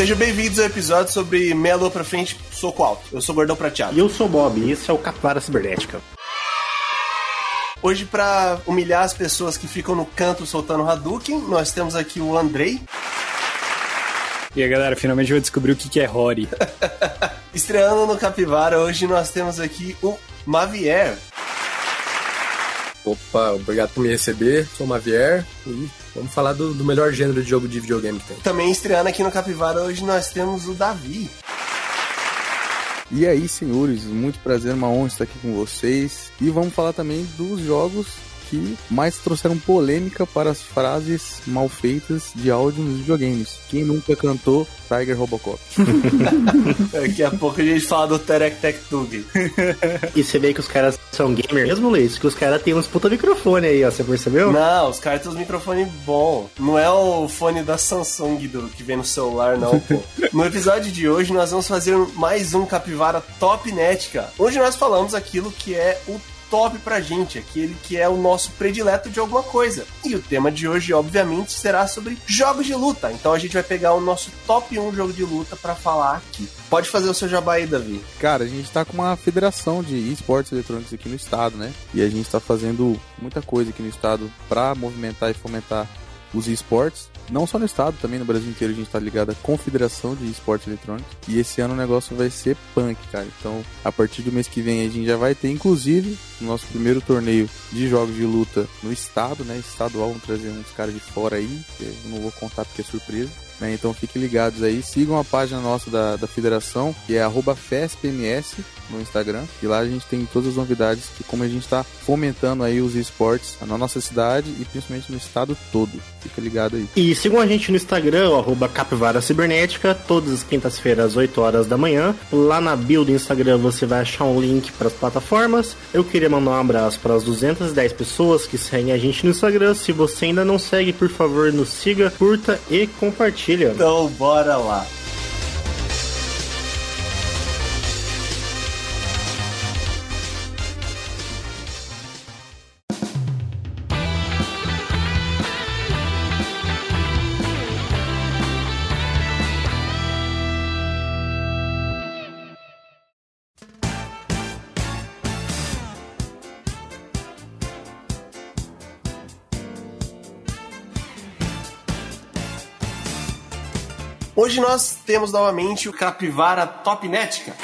Sejam bem-vindos ao episódio sobre meia lua pra frente, soco alto. Eu sou o Gordão Prateado. E eu sou o Bob, e esse é o Capivara Cibernética. Hoje, pra humilhar as pessoas que ficam no canto soltando Hadouken, nós temos aqui o Andrei. E aí, galera, finalmente eu descobri o que que é Rory. Estreando no Capivara, hoje nós temos aqui o Mavier. Opa, obrigado por me receber. Sou o Mavier e vamos falar do, do melhor gênero de jogo de videogame que tem. Também estreando aqui no Capivara, hoje nós temos o Davi. E aí, senhores, muito prazer, uma honra estar aqui com vocês. E vamos falar também dos jogos que mais trouxeram polêmica para as frases mal feitas de áudio nos videogames. Quem nunca cantou Tiger Robocop? Daqui a pouco a gente fala do Terek Tech Tug. E você vê que os caras são gamer mesmo, Luiz? Que os caras têm uns puta microfone aí, ó, você percebeu? Não, os caras têm os microfones bons. Não é o fone da Samsung do, que vem no celular, não, pô. No episódio de hoje, nós vamos fazer mais um Capivara Top Nética, onde nós falamos aquilo que é o top pra gente, aquele que é o nosso predileto de alguma coisa. E o tema de hoje, obviamente, será sobre jogos de luta. Então a gente vai pegar o nosso top 1 jogo de luta pra falar aqui. Pode fazer o seu jabá aí, Davi. Cara, a gente tá com uma federação de esportes eletrônicos aqui no estado, né? E a gente tá fazendo muita coisa aqui no estado pra movimentar e fomentar os esportes. Não só no estado, também no Brasil inteiro a gente tá ligado à Confederação de Esportes Eletrônicos. E esse ano o negócio vai ser punk, cara. Então, a partir do mês que vem a gente já vai ter, inclusive, o nosso primeiro torneio de jogos de luta no estado, né? Estadual, vamos trazer uns caras de fora aí, eu não vou contar porque é surpresa. Né? Então fiquem ligados aí, sigam a página nossa da, da federação, que é FESPMS no Instagram. E lá a gente tem todas as novidades que como a gente está fomentando aí os esportes na nossa cidade e principalmente no estado todo. Fica ligado aí. E sigam a gente no Instagram, arroba Capivara Cibernética, todas as quintas-feiras, às 8 horas da manhã. Lá na bio do Instagram você vai achar um link para as plataformas. Eu queria mandar um abraço para as 210 pessoas que seguem a gente no Instagram. Se você ainda não segue, por favor, nos siga, curta e Então, bora lá. Hoje nós temos novamente o Capivara Top Nética.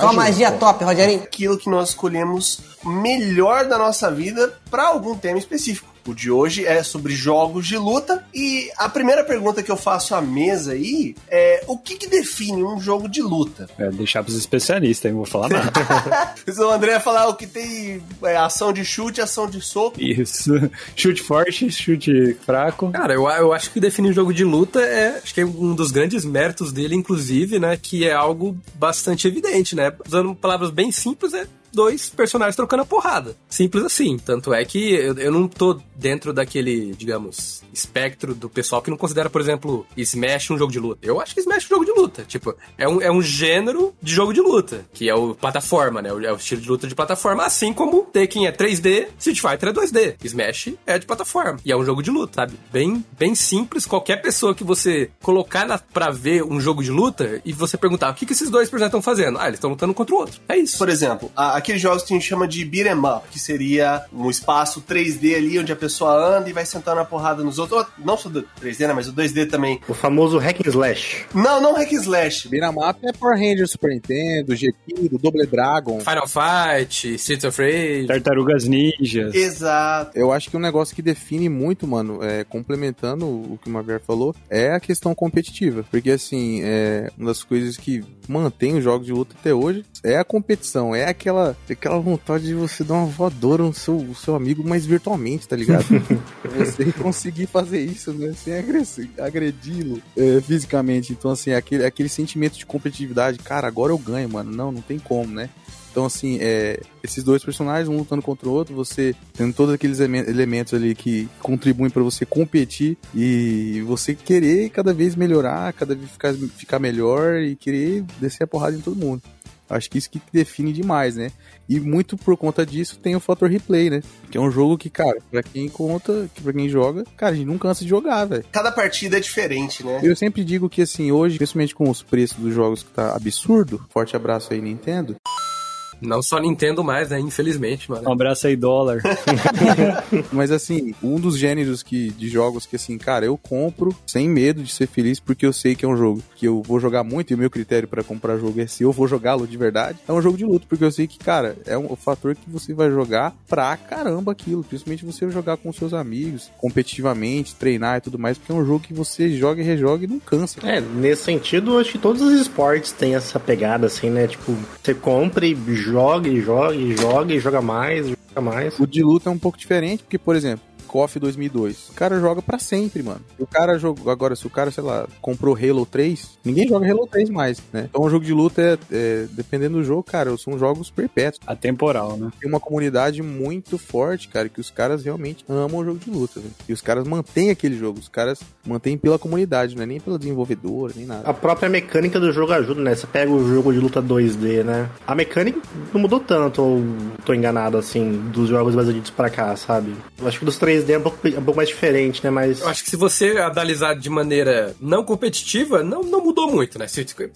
Só a magia top, Rogerinho. Aquilo que nós escolhemos melhor da nossa vida para algum tema específico. O de hoje é sobre jogos de luta e a primeira pergunta que eu faço à mesa aí é o que, que define um jogo de luta? É deixar pros especialistas, eu não vou falar nada. o André ia falar o que tem é, ação de chute, ação de soco. Isso. Chute forte, chute fraco. Cara, eu, eu acho que define um jogo de luta é, acho que é um dos grandes méritos dele, inclusive, né, que é algo bastante evidente, né? Usando palavras bem simples, é dois personagens trocando a porrada. Simples assim. Tanto é que eu, eu não tô dentro daquele, digamos, espectro do pessoal que não considera, por exemplo, Smash um jogo de luta. Eu acho que Smash é um jogo de luta. Tipo, é um, é um gênero de jogo de luta, que é o plataforma, né? É o estilo de luta de plataforma, assim como Tekken é 3D, Street Fighter é 2D. Smash é de plataforma. E é um jogo de luta, sabe? Bem, bem simples. Qualquer pessoa que você colocar na, pra ver um jogo de luta e você perguntar o que, que esses dois personagens estão fazendo? Ah, eles estão lutando contra o outro. É isso. Por exemplo, a, aqueles jogos que a gente chama de beat'em up, que seria um espaço 3D ali onde a pessoa anda e vai sentando a porrada nos outros. Não só do 3D, né? Mas o 2D também. O famoso hack and slash. Não, não hack and slash. Beat'em Up é Power Rangers Super Nintendo, GT, Double Dragon. Final Fight, Streets of Rage. Tartarugas Ninjas. Exato. Eu acho que um negócio que define muito, mano, é, complementando o que o Mavier falou, é a questão competitiva. Porque, assim, é, uma das coisas que mantém os jogos de luta até hoje é a competição, é aquela, aquela vontade de você dar uma voadora no seu, no seu amigo, mas virtualmente, tá ligado? você conseguir fazer isso, né, sem agredi-lo é, fisicamente. Então, assim, aquele, aquele sentimento de competitividade, cara, agora eu ganho, mano. Não, não tem como, né? Então, assim, é, esses dois personagens, um lutando contra o outro, você tendo todos aqueles elemen- elementos ali que contribuem pra você competir e você querer cada vez melhorar, cada vez ficar, ficar melhor e querer descer a porrada em todo mundo. Acho que isso que define demais, né? E muito por conta disso tem o fator replay, né? Que é um jogo que, cara, pra quem conta, que pra quem joga, cara, a gente não cansa de jogar, velho. Cada partida é diferente, né? Eu sempre digo que, assim, hoje, principalmente com os preços dos jogos que tá absurdo, forte abraço aí, Nintendo. Não só Nintendo mais, né? Infelizmente, Um mano. abraço aí, dólar. Mas assim, um dos gêneros que, de jogos que assim, cara, eu compro sem medo de ser feliz porque eu sei que é um jogo que eu vou jogar muito e o meu critério pra comprar jogo é se eu vou jogá-lo de verdade. É um jogo de luta, porque eu sei que, cara, é um fator que você vai jogar pra caramba aquilo, principalmente você jogar com seus amigos, competitivamente, treinar e tudo mais, porque é um jogo que você joga e rejoga e não cansa. É, nesse sentido, acho que todos os esportes têm essa pegada, assim, né? Tipo, você compra e joga e joga e joga e joga mais, joga mais. O de luta é um pouco diferente, porque, por exemplo, KOF 2002. O cara joga pra sempre, mano. O cara jogou. Agora, se o cara, sei lá, comprou Halo 3, ninguém joga Halo 3 mais, né? Então, o jogo de luta é, é, dependendo do jogo, cara, são jogos perpétuos. Atemporal, né? Tem uma comunidade muito forte, cara, que os caras realmente amam o jogo de luta, velho. E os caras mantêm aquele jogo, os caras mantêm pela comunidade, não é nem pela desenvolvedora, nem nada. A própria mecânica do jogo ajuda, né? Você pega o jogo de luta 2D, né? A mecânica não mudou tanto, ou tô enganado, assim, dos jogos mais antigos pra cá, sabe? Eu acho que dos 3D é um pouco, um pouco mais diferente, né? Mas. Eu acho que se você analisar de maneira não competitiva, não, não mudou muito, né?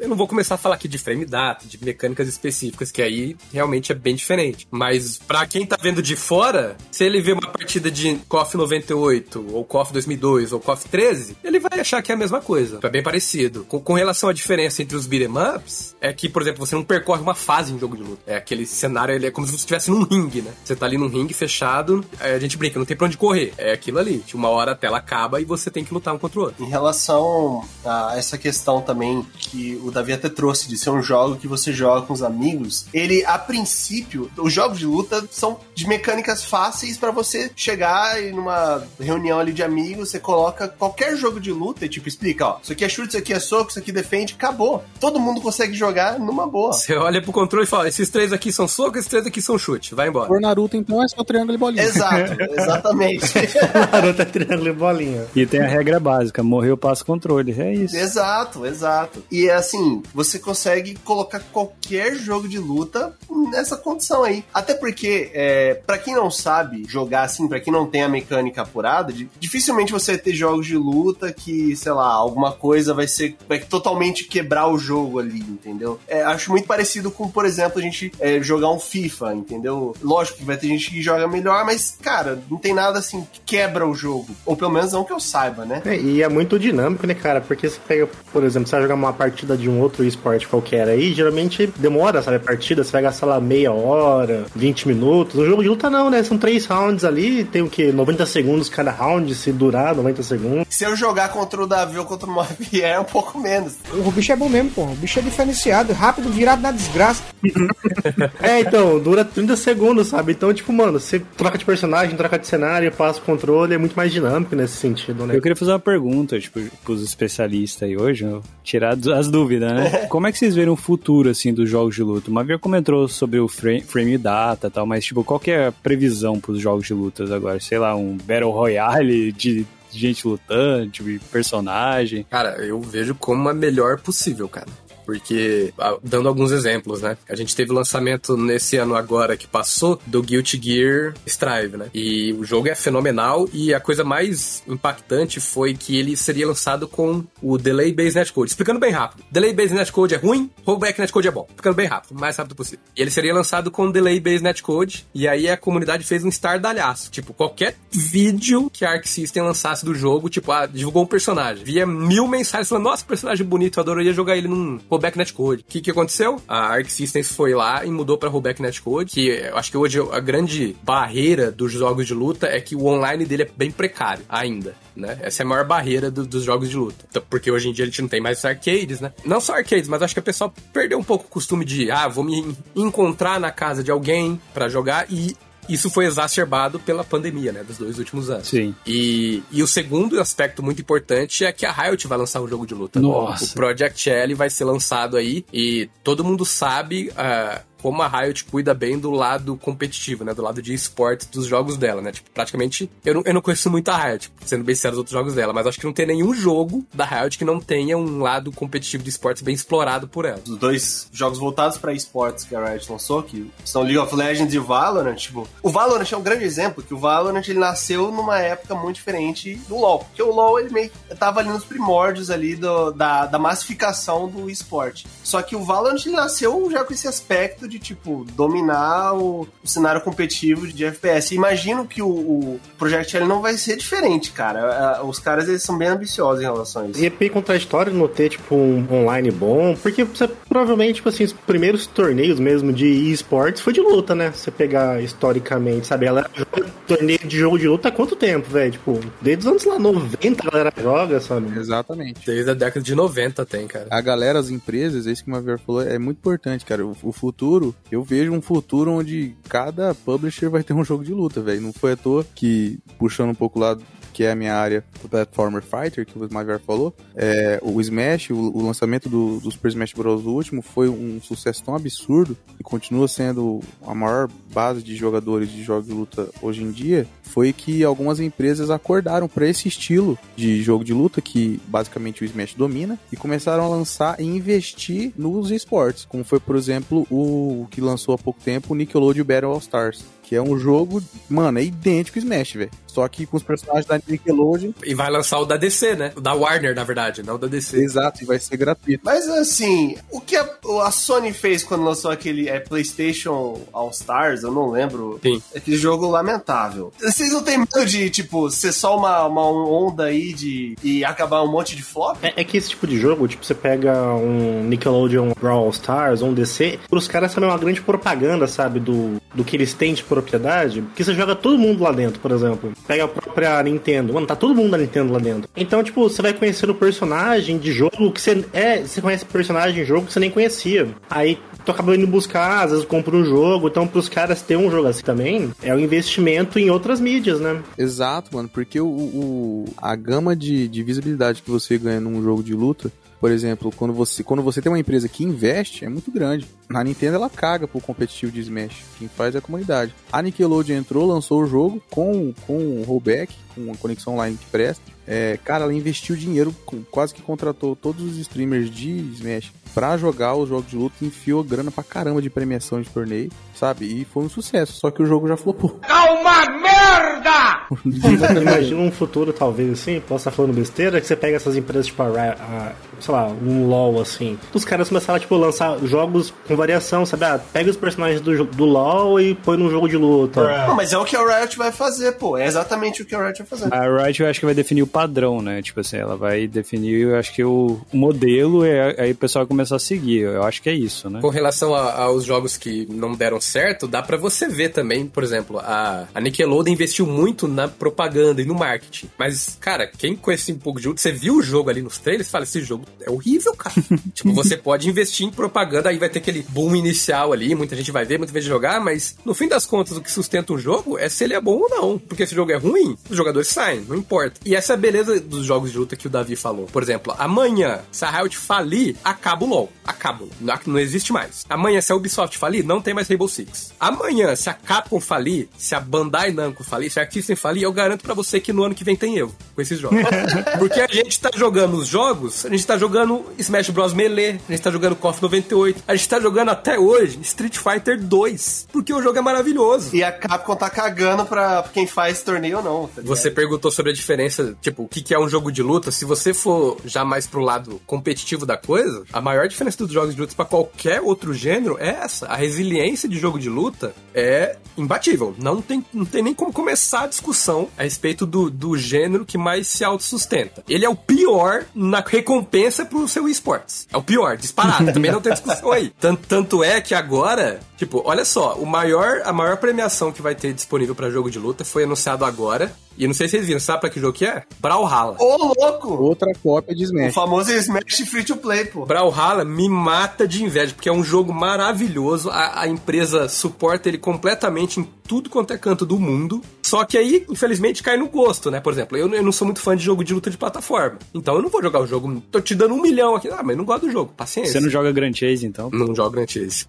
Eu não vou começar a falar aqui de frame data, de mecânicas específicas, que aí realmente é bem diferente. Mas pra quem tá vendo de fora, se ele vê uma partida de KOF 98, ou KOF 2002, ou KOF 13, ele vai achar que é a mesma coisa. É bem parecido. Com, com relação à diferença entre os beat'em ups, é que, por exemplo, você não percorre uma fase em jogo de luta. É aquele cenário, ele é como se você estivesse num ringue, né? Você tá ali num ringue fechado, a gente brinca, não tem pra onde correr. É aquilo ali. De uma hora a tela acaba e você tem que lutar um contra o outro. Em relação a essa questão também que o Davi até trouxe de ser um jogo que você joga com os amigos, ele a princípio, os jogos de luta são de mecânicas fáceis pra você chegar e numa reunião ali de amigos, você coloca qualquer jogo de luta e tipo explica, ó, isso aqui é chute, isso aqui é soco, isso aqui defende, acabou. Todo mundo consegue jogar numa boa. Você olha pro controle e fala: esses três aqui são soco, esses três aqui são chute. Vai embora. Por Naruto, então, é só triângulo e bolinha. Exato, exatamente. Naruto triângulo e bolinha. E tem a regra básica: morreu, passa controle. É isso. Exato, exato. E assim, você consegue colocar qualquer jogo de luta nessa condição aí. Até porque, é, para quem não sabe jogar assim, pra quem não tem a mecânica apurada, di- dificilmente você vai ter jogos de luta que, sei lá, alguma coisa vai ser. vai totalmente quebrar o jogo ali, entendeu? É, acho muito parecido com, por exemplo, a gente é, jogar um FIFA, entendeu? Lógico que vai ter gente que joga melhor, mas, cara, não tem nada assim que quebra o jogo. Ou pelo menos não que eu saiba, né? É, e é muito dinâmico, né, cara? Porque você pega, por exemplo, você vai jogar uma partida de um outro esporte qualquer aí, geralmente demora, sabe, a partida, você vai gastar lá meia hora, 20 minutos. No jogo de luta não, né? São três rounds ali, tem o quê? 90 segundos cada round, se durar 90 segundos. Se eu jogar contra o Davi ou contra o Moavier, é um pouco menos. O bicho é bom mesmo, porra. O bicho é diferenciado, rápido, virado na desgraça. É, então, dura 30 segundos, sabe? Então, tipo, mano, você troca de personagem, troca de cenário, passa o controle, é muito mais dinâmico nesse sentido, né? Eu queria fazer uma pergunta, tipo, pros especialistas aí hoje, eu- tirar as dúvidas, né? Como é que vocês viram o futuro, assim, dos jogos de luta? Uma vez comentou sobre o frame, frame data e tal, mas, tipo, qual que é a previsão pros jogos de lutas agora? Sei lá, um Battle Royale de gente lutando, de personagem. Cara, eu vejo como a melhor possível, cara. Porque, dando alguns exemplos, né? A gente teve o lançamento nesse ano agora que passou do Guilty Gear Strive, né? E o jogo é fenomenal e a coisa mais impactante foi que ele seria lançado com o Delay Based Netcode. Explicando bem rápido. Delay Based Netcode é ruim, Rollback Netcode é bom. Explicando bem rápido, o mais rápido possível. E ele seria lançado com Delay Based Netcode e aí a comunidade fez um estardalhaço. Tipo, qualquer vídeo que a Arc System lançasse do jogo, tipo, ah, divulgou um personagem. Via mil mensagens falando, nossa, personagem bonito, eu adoraria jogar ele num rollback netcode. O que, que aconteceu? A Arc Systems foi lá e mudou pra rollback netcode, que eu acho que hoje a grande barreira dos jogos de luta é que o online dele é bem precário ainda. Né? Essa é a maior barreira do- dos jogos de luta. Então, Porque hoje em dia a gente não tem mais arcades, né? Não só arcades, mas acho que o pessoal perdeu um pouco o costume de, ah, vou me en- encontrar na casa de alguém pra jogar e isso foi exacerbado pela pandemia, né? Dos dois últimos anos. Sim. E, e o segundo aspecto muito importante é que a Riot vai lançar um jogo de luta. Nossa. O Project L vai ser lançado aí e todo mundo sabe ah, como a Riot cuida bem do lado competitivo, né? Do lado de esportes dos jogos dela, né? Tipo, praticamente, eu não, eu não conheço muito a Riot, sendo bem sério os outros jogos dela, mas acho que não tem nenhum jogo da Riot que não tenha um lado competitivo de esportes bem explorado por ela. Os dois jogos voltados pra esportes que a Riot lançou, que são League of Legends e Valorant, tipo, o Valorant é um grande exemplo, que o Valorant ele nasceu numa época muito diferente do LoL, porque o LoL ele meio tava ali nos primórdios ali do, da, da massificação do esporte. Só que o Valorant ele nasceu já com esse aspecto de, tipo, dominar o, o cenário competitivo de FPS. Imagino que o, o Project L não vai ser diferente, cara. Os caras eles são bem ambiciosos em relação a isso. E é bem contraditório não ter, tipo, um online bom, porque você provavelmente, tipo assim, os primeiros torneios mesmo de esportes foi de luta, né? Você pegar historicamente, sabe? Ela joga torneio de jogo de luta há quanto tempo, velho? Tipo, desde os anos lá 90 a galera joga, sabe? Exatamente. Desde a década de 90 tem, cara. A galera, as empresas, é isso que o Mavier falou, é muito importante, cara. O, o futuro, eu vejo um futuro onde cada publisher vai ter um jogo de luta, velho. Não foi à toa que, puxando um pouco lá que é a minha área do Platformer Fighter, que o Mavier falou, é, o Smash, o, o lançamento do, do Super Smash Bros. último foi um sucesso tão absurdo e continua sendo a maior base de jogadores de jogos de luta hoje em dia, foi que algumas empresas acordaram para esse estilo de jogo de luta que basicamente o Smash domina e começaram a lançar e investir nos esportes, como foi, por exemplo, o que lançou há pouco tempo o Nickelodeon Battle All Stars, que é um jogo, mano, é idêntico ao Smash, velho. Só que com os personagens da Nickelodeon. E vai lançar o da DC, né? O da Warner, na verdade, não o da DC. Exato, e vai ser gratuito. Mas assim, o que a, a Sony fez quando lançou aquele é, PlayStation All Stars, eu não lembro. Sim. Aquele jogo lamentável. Vocês não têm medo de, tipo, ser só uma, uma onda aí de. e acabar um monte de flop? É, é que esse tipo de jogo, tipo, você pega um Nickelodeon Brawl Stars ou um DC, os caras também é uma grande propaganda, sabe, do, do que eles têm de propriedade, porque você joga todo mundo lá dentro, por exemplo. Pega a própria Nintendo, mano, tá todo mundo da Nintendo lá dentro. Então, tipo, você vai conhecendo o personagem de jogo que você é, você conhece personagem de jogo que você nem conhecia. Aí tu acaba indo buscar, às vezes compra um jogo, então pros caras ter um jogo assim também, é um investimento em outras mídias, né? Exato, mano, porque o, o a gama de, de visibilidade que você ganha num jogo de luta por exemplo, quando você, quando você tem uma empresa que investe, é muito grande. A Nintendo ela caga pro competitivo de Smash. Quem faz é a comunidade. A Nickelodeon entrou, lançou o jogo com, com um rollback, com uma conexão online que presta. É, cara, ela investiu dinheiro, quase que contratou todos os streamers de Smash pra jogar os jogos de luta e enfiou grana pra caramba de premiação de torneio, sabe? E foi um sucesso, só que o jogo já flopou. Calma, merda! Imagina um futuro, talvez, assim, posso estar falando besteira, que você pega essas empresas, tipo a, a sei lá, um LoL, assim. Os caras começaram, tipo, a lançar jogos com variação, sabe? Ah, pega os personagens do, do LoL e põe num jogo de luta. Não, mas é o que a Riot vai fazer, pô. É exatamente o que a Riot vai fazer. A Riot eu acho que vai definir o padrão, né? Tipo assim, ela vai definir, eu acho que o, o modelo, é, aí o pessoal vai começar a seguir. Eu acho que é isso, né? Com relação a, aos jogos que não deram certo, dá para você ver também, por exemplo, a, a Nickelodeon investiu muito na propaganda e no marketing. Mas, cara, quem conhece um pouco de você viu o jogo ali nos trailers, fala, esse jogo é horrível, cara. tipo, você pode investir em propaganda, aí vai ter aquele boom inicial ali, muita gente vai ver, muita gente jogar, mas no fim das contas, o que sustenta um jogo é se ele é bom ou não. Porque se o jogo é ruim, os jogadores saem, não importa. E essa é a beleza dos jogos de luta que o Davi falou. Por exemplo, amanhã, se a Riot falir, acaba o LoL. Acaba. Não, não existe mais. Amanhã, se a Ubisoft falir, não tem mais Rainbow Six. Amanhã, se a Capcom falir, se a Bandai Namco falir, se a Artisan falir, eu garanto para você que no ano que vem tem eu com esses jogos. Porque a gente tá jogando os jogos, a gente tá jogando Smash Bros. Melee, a gente tá jogando KOF 98, a gente tá jogando até hoje Street Fighter 2, porque o jogo é maravilhoso. E a Capcom tá cagando pra quem faz torneio ou não. Tá você perguntou sobre a diferença, tipo, o que, que é um jogo de luta. Se você for já mais pro lado competitivo da coisa, a maior diferença dos jogos de luta para qualquer outro gênero é essa. A resiliência de jogo de luta é imbatível. Não tem, não tem nem como começar a discussão a respeito do, do gênero que mais se autossustenta. Ele é o pior na recompensa pro seu esportes. É o pior, disparado. Também não tem discussão aí. Tanto, tanto é que agora, tipo, olha só, o maior, a maior premiação que vai ter disponível para jogo de luta foi anunciado agora E não sei se vocês viram, sabe pra que jogo que é? Brawlhalla. Ô, louco! Outra cópia de O Smash. famoso Smash Free to Play, pô. Brawlhalla me mata de inveja, porque é um jogo maravilhoso. A, a empresa suporta ele completamente em tudo quanto é canto do mundo. Só que aí, infelizmente, cai no gosto, né? Por exemplo, eu, eu não sou muito fã de jogo de luta de plataforma. Então eu não vou jogar o jogo. Tô te dando um milhão aqui. Ah, mas eu não gosto do jogo. Paciência. Você não joga Grand Chase, então? Não jogo Grand Chase.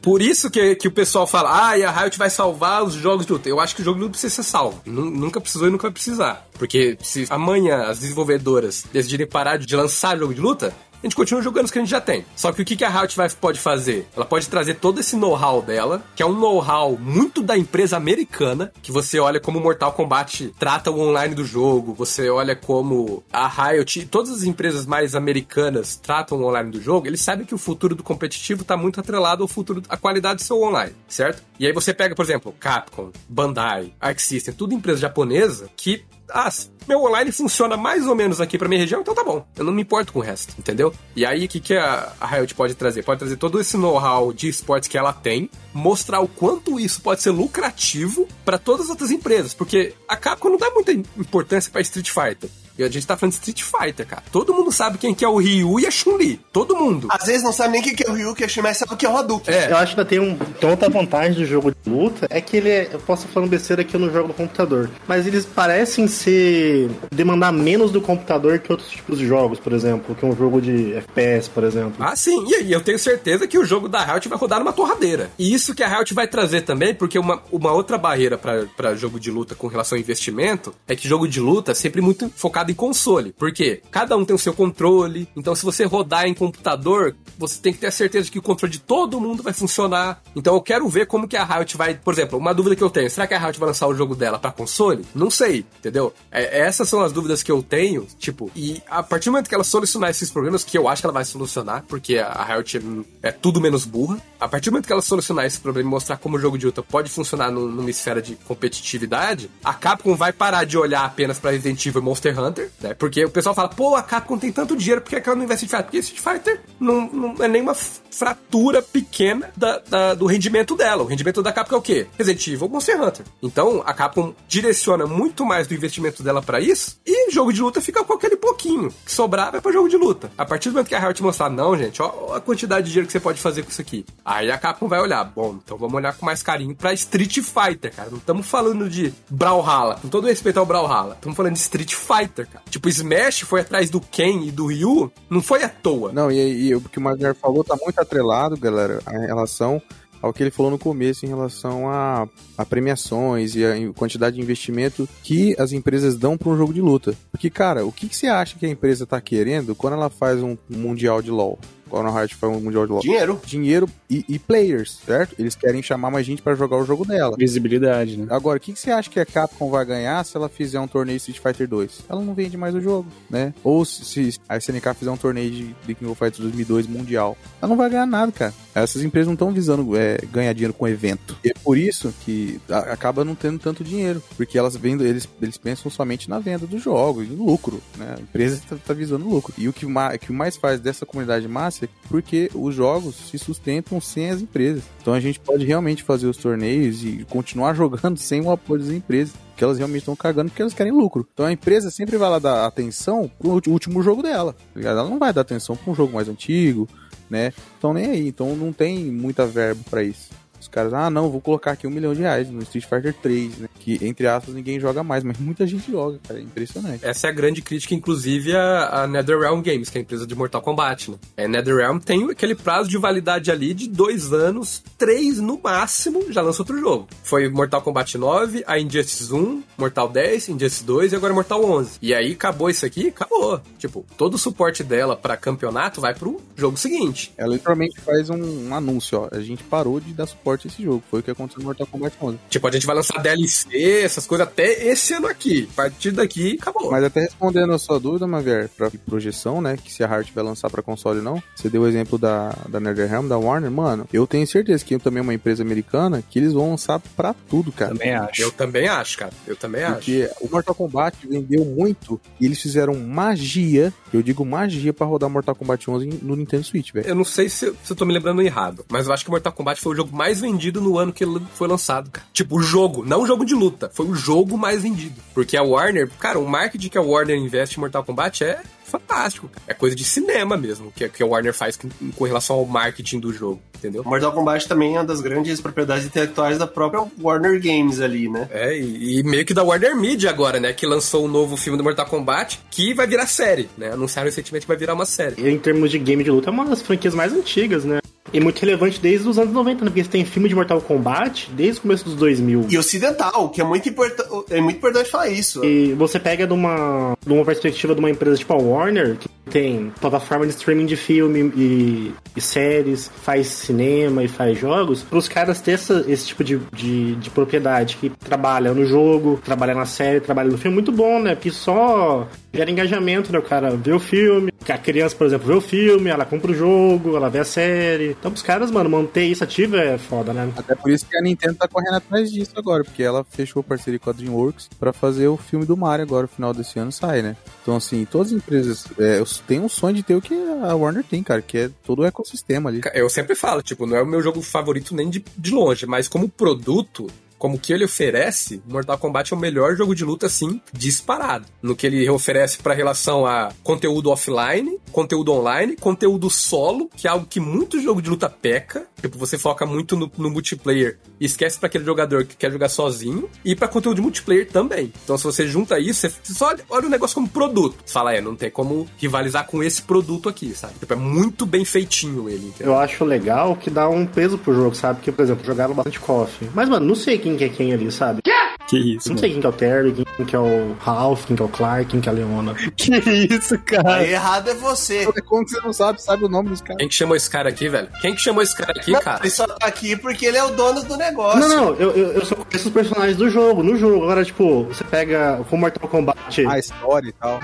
Por isso que, que o pessoal fala, ah, e a Riot vai salvar os jogos de luta. Eu acho que o jogo não precisa ser salvo. Nu- Nunca precisou e nunca vai precisar. Porque se amanhã as desenvolvedoras decidirem parar de lançar jogo de luta, a gente continua jogando os que a gente já tem. Só que o que a Riot vai, pode fazer? Ela pode trazer todo esse know-how dela, que é um know-how muito da empresa americana, que você olha como Mortal Kombat trata o online do jogo, você olha como a Riot e todas as empresas mais americanas tratam o online do jogo, eles sabem que o futuro do competitivo tá muito atrelado ao futuro, à qualidade do seu online, certo? E aí você pega, por exemplo, Capcom, Bandai, Arc System, tudo empresa japonesa que ah, meu online funciona mais ou menos aqui pra minha região, então tá bom. Eu não me importo com o resto, entendeu? E aí, o que, que a, a Riot pode trazer? Pode trazer todo esse know-how de esportes que ela tem, mostrar o quanto isso pode ser lucrativo pra todas as outras empresas, porque a Capcom não dá muita importância pra Street Fighter. E a gente tá falando de Street Fighter, cara. Todo mundo sabe quem que é o Ryu e a Chun-Li. Todo mundo. Às vezes não sabe nem o que é o Ryu, que é o Shimai, sabe o que é o Hadouken. É. Eu acho que ainda tem um. Tem outra vantagem do jogo de luta é que ele é. Eu posso estar falando besteira que eu não jogo no computador. Mas eles parecem ser. demandar menos do computador que outros tipos de jogos, por exemplo. Que um jogo de FPS, por exemplo. Ah, sim. E aí, eu tenho certeza que o jogo da Riot vai rodar numa torradeira. E isso que a Riot vai trazer também, porque uma, uma outra barreira pra- pra jogo de luta com relação ao investimento é que jogo de luta é sempre muito focado em console. Por quê? Cada um tem o seu controle. Então, se você rodar em computador, você tem que ter a certeza de que o controle de todo mundo vai funcionar. Então, eu quero ver como que a Riot vai. Por exemplo, uma dúvida que eu tenho: será que a Riot vai lançar o jogo dela pra console? Não sei, entendeu? É, essas são as dúvidas que eu tenho, tipo, e a partir do momento que ela solucionar esses problemas, que eu acho que ela vai solucionar, porque a Riot é, é tudo menos burra, a partir do momento que ela solucionar esse problema e mostrar como o jogo de luta pode funcionar num- numa esfera de competitividade, a Capcom vai parar de olhar apenas pra Resident Evil e Monster Hunter, né? Porque o pessoal fala, pô, a Capcom tem tanto dinheiro, por que ela não investe em Street Fighter? Porque Street Fighter não, não é nenhuma fratura pequena da- da- do rendimento dela. O rendimento da Capcom é o quê? Resident Evil, Monster Hunter. Então, a Capcom direciona muito mais do investimento dela pra isso e jogo de luta fica com aquele pouquinho que sobrar vai pra jogo de luta. A partir do momento que a Riot mostrar, não, gente, ó a quantidade de dinheiro que você pode fazer com isso aqui. Aí a Capcom vai olhar, bom, então vamos olhar com mais carinho pra Street Fighter, cara. Não estamos falando de Brawlhalla, com todo respeito ao Brawlhalla. Estamos falando de Street Fighter, cara. Tipo, Smash foi atrás do Ken e do Ryu, não foi à toa. Não, e, e o que o Magnar falou tá muito atrelado, galera, em relação ao que ele falou no começo em relação a, a premiações e a quantidade de investimento que as empresas dão para um jogo de luta. Porque, cara, o que, que você acha que a empresa tá querendo quando ela faz um mundial de LoL? A Riot faz um mundial de LoL? Dinheiro. Dinheiro e, e players, certo? Eles querem chamar mais gente para jogar o jogo dela. Visibilidade, né? Agora, o que, que você acha que a Capcom vai ganhar se ela fizer um torneio Street Fighter 2? Ela não vende mais o jogo, né? Ou se, se a SNK fizer um torneio de The King of Fighters 2002 mundial, ela não vai ganhar nada, cara. Essas empresas não estão visando é, ganhar dinheiro com evento. E é por isso que a- acaba não tendo tanto dinheiro, porque elas vendem, eles, eles pensam somente na venda dos jogos, e no lucro, né? A empresa está tá visando lucro. E o que, ma- que mais faz dessa comunidade massa porque os jogos se sustentam sem as empresas. Então a gente pode realmente fazer os torneios e continuar jogando sem o apoio das empresas. Que elas realmente estão cagando porque elas querem lucro. Então a empresa sempre vai lá dar atenção pro último jogo dela. tá ligado? Ela não vai dar atenção pra um jogo mais antigo, né? Então nem aí. Então não tem muita verba pra isso. Os caras, ah, não, vou colocar aqui um milhão de reais no Street Fighter 3, né? Que, entre aspas, ninguém joga mais, mas muita gente joga, cara. É impressionante. Essa é a grande crítica, inclusive, a, a NetherRealm Games, que é a empresa de Mortal Kombat, né? É, NetherRealm tem aquele prazo de validade ali de dois anos, três no máximo, já lança outro jogo. Foi Mortal Kombat 9, a Injustice 1, Mortal 10, Injustice 2 e agora Mortal 11. E aí acabou isso aqui, acabou. Tipo, todo o suporte dela pra campeonato vai pro jogo seguinte. Ela literalmente faz um, um anúncio, ó. A gente parou de dar suporte a esse jogo. Foi o que aconteceu no Mortal Kombat 11. Tipo, a gente vai lançar DLC, essas coisas até esse ano aqui. A partir daqui, acabou. Mas até respondendo a sua dúvida, Mavier, pra projeção, né? Que se a Heart vai lançar pra console ou não. Você deu o exemplo da, da NetherRealm, da Warner. Mano, eu tenho certeza que também é uma empresa americana que eles vão lançar pra tudo, cara. Também acho. Eu também acho, cara. Eu também acho. Porque o Mortal Kombat vendeu muito e eles fizeram magia, eu digo magia, pra rodar Mortal Kombat 11 no Nintendo Switch, velho. Eu não sei se, se eu tô me lembrando errado, mas eu acho que Mortal Kombat foi o jogo mais mais vendido no ano que ele foi lançado, cara. Tipo, o jogo, não o jogo de luta, foi o jogo mais vendido. Porque a Warner, cara, o marketing que a Warner investe em Mortal Kombat é fantástico. É coisa de cinema mesmo, que, que a Warner faz com, com relação ao marketing do jogo, entendeu? Mortal Kombat também é uma das grandes propriedades intelectuais da própria Warner Games ali, né? É, e, e meio que da Warner Media agora, né? Que lançou o novo filme do Mortal Kombat, que vai virar série, né? Anunciaram recentemente que vai virar uma série. E em termos de game de luta, é uma das franquias mais antigas, né? E muito relevante desde os anos 90, né? Porque você tem filme de Mortal Kombat desde o começo dos 2000. E ocidental, que é muito, importa é muito importante falar isso. E você pega de uma, de uma perspectiva de uma empresa tipo a Warner, que tem plataforma de streaming de filme e, e séries, faz cinema e faz jogos, para os caras ter essa, esse tipo de, de, de propriedade que trabalha no jogo, trabalha na série, trabalha no filme, muito bom, né? Porque só gera engajamento, né? O cara vê o filme, a criança, por exemplo, vê o filme, ela compra o jogo, ela vê a série. Então, os caras, mano, manter isso ativo é foda, né? Até por isso que a Nintendo tá correndo atrás disso agora, porque ela fechou parceria com a DreamWorks pra fazer o filme do Mario agora, no final desse ano sai, né? Então, assim, todas as empresas é, têm um sonho de ter o que a Warner tem, cara, que é todo o ecossistema ali. Eu sempre falo, tipo, não é o meu jogo favorito nem de, de longe, mas como produto, como que ele oferece, Mortal Kombat é o melhor jogo de luta, assim, disparado. No que ele oferece para relação a conteúdo offline, conteúdo online, conteúdo solo, que é algo que muito jogo de luta peca. Tipo, você foca muito no, no multiplayer e esquece para aquele jogador que quer jogar sozinho. E para conteúdo de multiplayer também. Então, se você junta isso, você só olha, o negócio como produto. Você fala, é, não tem como rivalizar com esse produto aqui, sabe? Tipo, é muito bem feitinho ele, entendeu? Eu acho legal que dá um peso pro jogo, sabe? Porque, por exemplo, jogaram bastante coffee. Mas, mano, não sei quem que é quem ali, sabe? Que isso, Não mano. sei quem que é o Terry, quem que é o Ralph, quem que é o Clark, quem que é a Leona. Que isso, cara. Aí errado é você. Como que você não sabe, sabe o nome dos caras? Quem que chamou esse cara aqui, velho? Quem que chamou esse cara aqui, cara? Ele só tá aqui porque ele é o dono do negócio. Não, não, eu, eu, eu só conheço os personagens do jogo, no jogo. Agora, tipo, você pega o Mortal Kombat. A história e tal.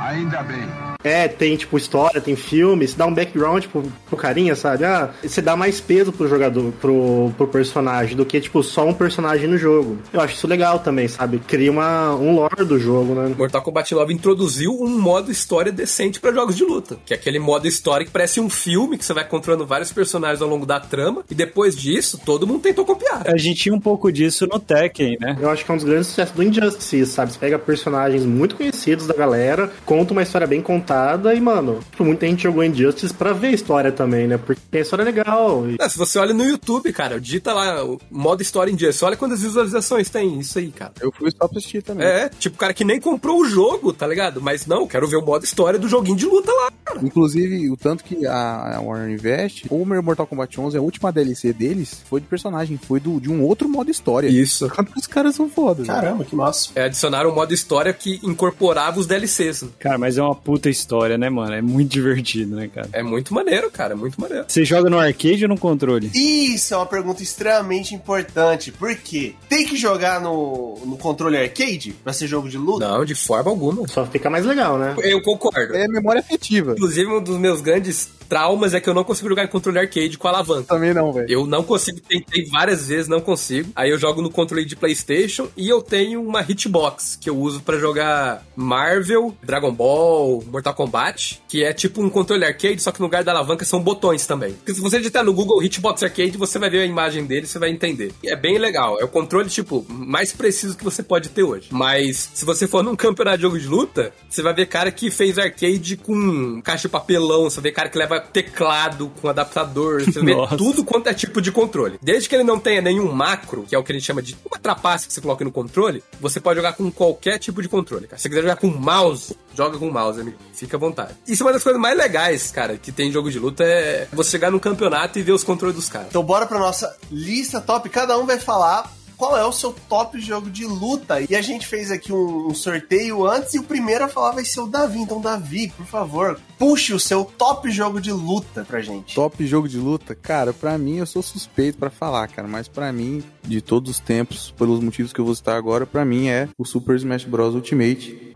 É, tem, tipo, história, tem filme, você dá um background pro, pro carinha, sabe? Ah, você dá mais peso pro jogador, pro, pro personagem, do que, tipo, só um personagem no jogo. Eu acho isso legal também, sabe? Cria uma, um lore do jogo, né? Mortal Kombat 9 introduziu um modo história decente pra jogos de luta. Que é aquele modo história que parece um filme, que você vai controlando vários personagens ao longo da trama. E depois disso, todo mundo tentou copiar. A gente tinha um pouco disso no Tekken, né? Eu acho que é um dos grandes sucessos do Injustice, sabe? Você pega personagens muito conhecidos da galera, conta uma história bem contada e, mano, muita gente jogou Injustice pra ver a história também, né? Porque a história é legal. E... Ah, se você olha no YouTube, cara, digita lá o modo história. Você olha quantas visualizações tem isso aí, cara. Eu fui só pra assistir também. É, tipo, cara que nem comprou o jogo, tá ligado? Mas não, quero ver o modo história do joguinho de luta lá, cara. Inclusive, o tanto que a Warner investe, o Mortal Kombat 11, a última DLC deles, foi de personagem, foi do, de um outro modo história. Isso. Os caras são foda, né? Caramba, que massa. É, adicionaram um modo história que incorporava os DLCs. né? Cara, mas é uma puta história, né, mano? É muito divertido, né, cara? É muito maneiro, cara, muito maneiro. Você joga no arcade ou no controle? Isso é uma pergunta extremamente importante. Por quê? Tem que jogar no, no controle arcade pra ser jogo de luta? Não, de forma alguma. Só fica mais legal, né? Eu concordo. É memória afetiva. Inclusive, um dos meus grandes traumas é que eu não consigo jogar em controle arcade com alavanca. Também não, velho. Eu não consigo, tentei várias vezes, não consigo. Aí eu jogo no controle de PlayStation e eu tenho uma hitbox que eu uso pra jogar Marvel, Dragon Ball, Mortal Kombat, que é tipo um controle arcade, só que no lugar da alavanca são botões também. Porque se você digitar no Google Hitbox Arcade, você vai ver a imagem dele, você vai entender. E é bem legal. É o controle tipo mais preciso que você pode ter hoje. Mas se você for num campeonato de jogo de luta, você vai ver cara que fez arcade com caixa de papelão, você vê cara que leva teclado com adaptador, você vê Nossa. tudo quanto é tipo de controle. Desde que ele não tenha nenhum macro, que é o que a gente chama de uma trapaça que você coloca no controle, você pode jogar com qualquer tipo de controle, cara. Se você quiser jogar com mouse, joga com mouse, amigo. Fica à vontade. Isso é uma das coisas mais legais, cara, que tem em jogo de luta é você chegar num campeonato e ver os controles dos caras. Então bora pra nossa lista top. Cada um vai falar qual é o seu top jogo de luta. E a gente fez aqui um, um sorteio antes e o primeiro a falar vai ser o Davi. Então, Davi, por favor, puxe o seu top jogo de luta pra gente. Top jogo de luta, cara, pra mim eu sou suspeito pra falar, cara, mas pra mim, de todos os tempos, pelos motivos que eu vou citar agora, pra mim é o Super Smash Bros Ultimate.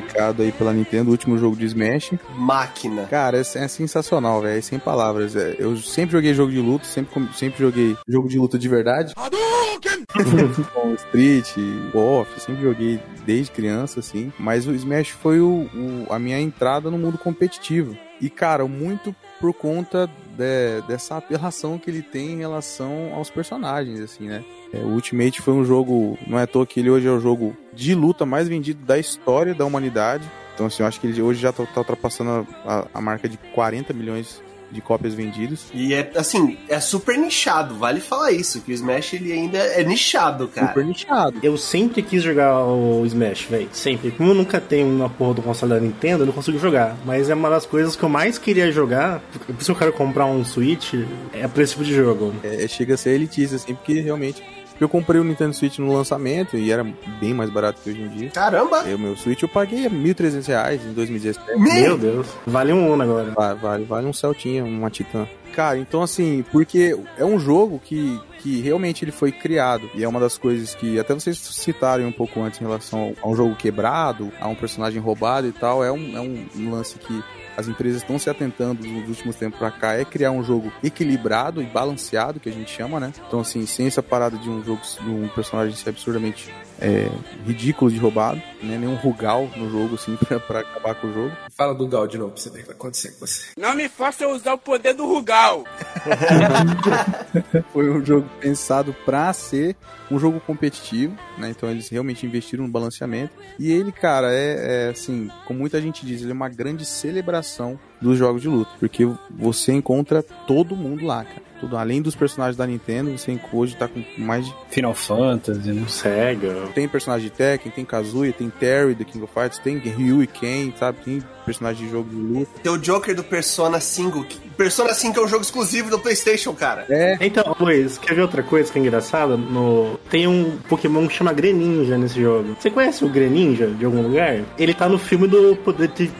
Publicado aí pela Nintendo, o último jogo de Smash. Máquina. Cara, é, é sensacional, velho, sem palavras. É, eu sempre joguei jogo de luta, sempre, sempre joguei jogo de luta de verdade. Com Street, Off, sempre joguei desde criança, assim. Mas o Smash foi o, o- a minha entrada no mundo competitivo. E, cara, muito por conta de- dessa apelação que ele tem em relação aos personagens, assim, né? É, o Ultimate foi um jogo, não é à toa que ele hoje é o jogo de luta mais vendido da história da humanidade. Então, assim, eu acho que ele hoje já tá, tá ultrapassando a, a marca de 40 milhões de cópias vendidas. E é assim, é super nichado, vale falar isso, que o Smash ele ainda é nichado, cara. Super nichado. Eu sempre quis jogar o Smash, velho. Sempre. Como eu nunca tenho uma porra do console da Nintendo, eu não consigo jogar. Mas é uma das coisas que eu mais queria jogar. Por isso eu quero comprar um Switch, é pra esse tipo de jogo. É, chega a ser elitista, assim, porque realmente. Eu comprei o Nintendo Switch no lançamento e era bem mais barato que hoje em dia. Caramba! O meu Switch eu paguei 1.300 reais em 2017. Meu Deus. Vale um Uno agora. Vale, vale, vale um Celtinha, uma Titan. Cara, então assim, porque é um jogo que, que realmente ele foi criado. E é uma das coisas que até vocês citaram um pouco antes em relação a um jogo quebrado, a um personagem roubado e tal. É um, é um lance que as empresas estão se atentando nos últimos tempos pra cá é criar um jogo equilibrado e balanceado, que a gente chama, né? Então, assim, sem essa parada de um jogo, de um personagem ser absurdamente é, ridículo de roubado, né? Nenhum rugal no jogo, assim, pra, pra acabar com o jogo. Fala do Gal de novo pra você ver o que vai acontecer com você. Não me faça usar o poder do Rugal. Foi um jogo pensado pra ser um jogo competitivo, né? Então eles realmente investiram no balanceamento. E ele, cara, é, é, assim, como muita gente diz, ele é uma grande celebração dos jogos de luta, porque você encontra todo mundo lá, cara. Tudo, além dos personagens da Nintendo, você hoje tá com mais de Final Fantasy, né? Sega. tem personagem de Tekken, tem Kazuya, tem Terry do King of Fighters, tem Ryu e Ken, sabe? Tem personagem de jogo de luta. Tem o Joker do Persona 5. que- Persona 5 é um jogo exclusivo do PlayStation, cara. É, Então, Luiz, quer ver outra coisa que é engraçada? No... Tem um Pokémon que chama Greninja nesse jogo. Você conhece o Greninja de algum lugar? Ele tá no filme do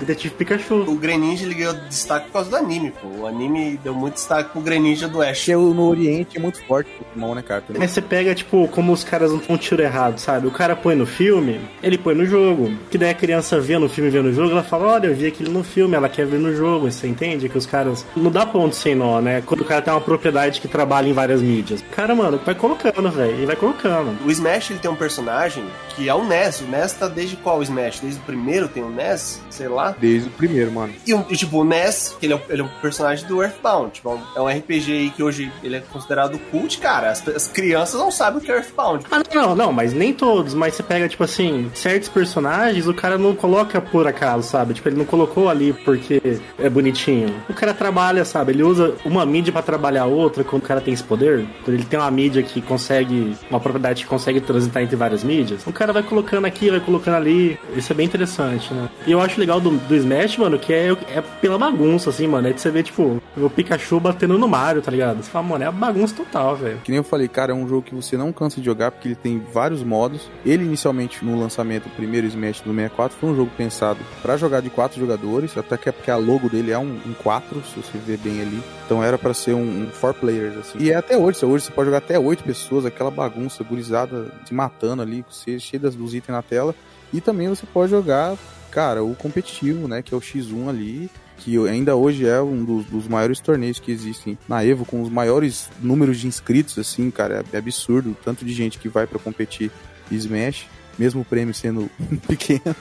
Detetive Pikachu. O Greninja ele ganhou destaque por causa do anime, pô. O anime deu muito destaque pro Greninja do Ash. que no Oriente é muito forte o Pokémon, né, cara? Também. Mas você pega, tipo, como os caras não um tiro errado, sabe? O cara põe no filme, ele põe no jogo. Que daí a criança vê no filme, vê no jogo, ela fala, olha, vi aquilo no filme, ela quer ver no jogo, você entende? Que os caras... Não dá ponto sem nó, né? Quando o cara tem uma propriedade que trabalha em várias mídias. Cara, mano, vai colocando, velho, e vai colocando. O Smash ele tem um personagem que é o NES. O NES tá desde qual Smash? Desde o primeiro tem o NES? Sei lá. Desde o primeiro, mano. E, um- e, tipo, o NES, que ele é, um- ele é um personagem do Earthbound. Tipo, é um- é um RPG aí que hoje ele é considerado cult, cara. As, as crianças não sabem o que é Earthbound. Ah, não, não, mas nem todos. Mas você pega, tipo assim, certos personagens, o cara não coloca por acaso, sabe? Tipo, ele não colocou ali porque é bonitinho. O cara trabalha, sabe? Ele usa uma mídia pra trabalhar outra quando o cara tem esse poder. Quando ele tem uma mídia que consegue, uma propriedade que consegue transitar entre várias mídias, o cara vai colocando aqui, vai colocando ali. Isso é bem interessante, né? E eu acho legal do, do Smash, mano, que é, é pela bagunça, assim, mano. É de você ver, tipo, o Pikachu batendo no Mario, tá ligado? Você fala, mano, é a bagunça total, velho. Que nem eu falei, cara, é um jogo que você não cansa de jogar porque ele tem vários modos. Ele inicialmente no lançamento, o primeiro Smash do 64, foi um jogo pensado pra jogar de quatro jogadores, até que é porque a logo dele é um, um 4, se você ver bem ali. Então era pra ser um, um four players assim. E é até hoje, hoje você pode jogar até oito pessoas, aquela bagunça gurizada se matando ali, você cheio das dos itens na tela. E também você pode jogar, cara, o competitivo, né, que é o X1 ali, que ainda hoje é um dos, dos maiores torneios que existem na Evo, com os maiores números de inscritos, assim, cara, é, absurdo tanto de gente que vai pra competir Smash, mesmo o prêmio sendo pequeno.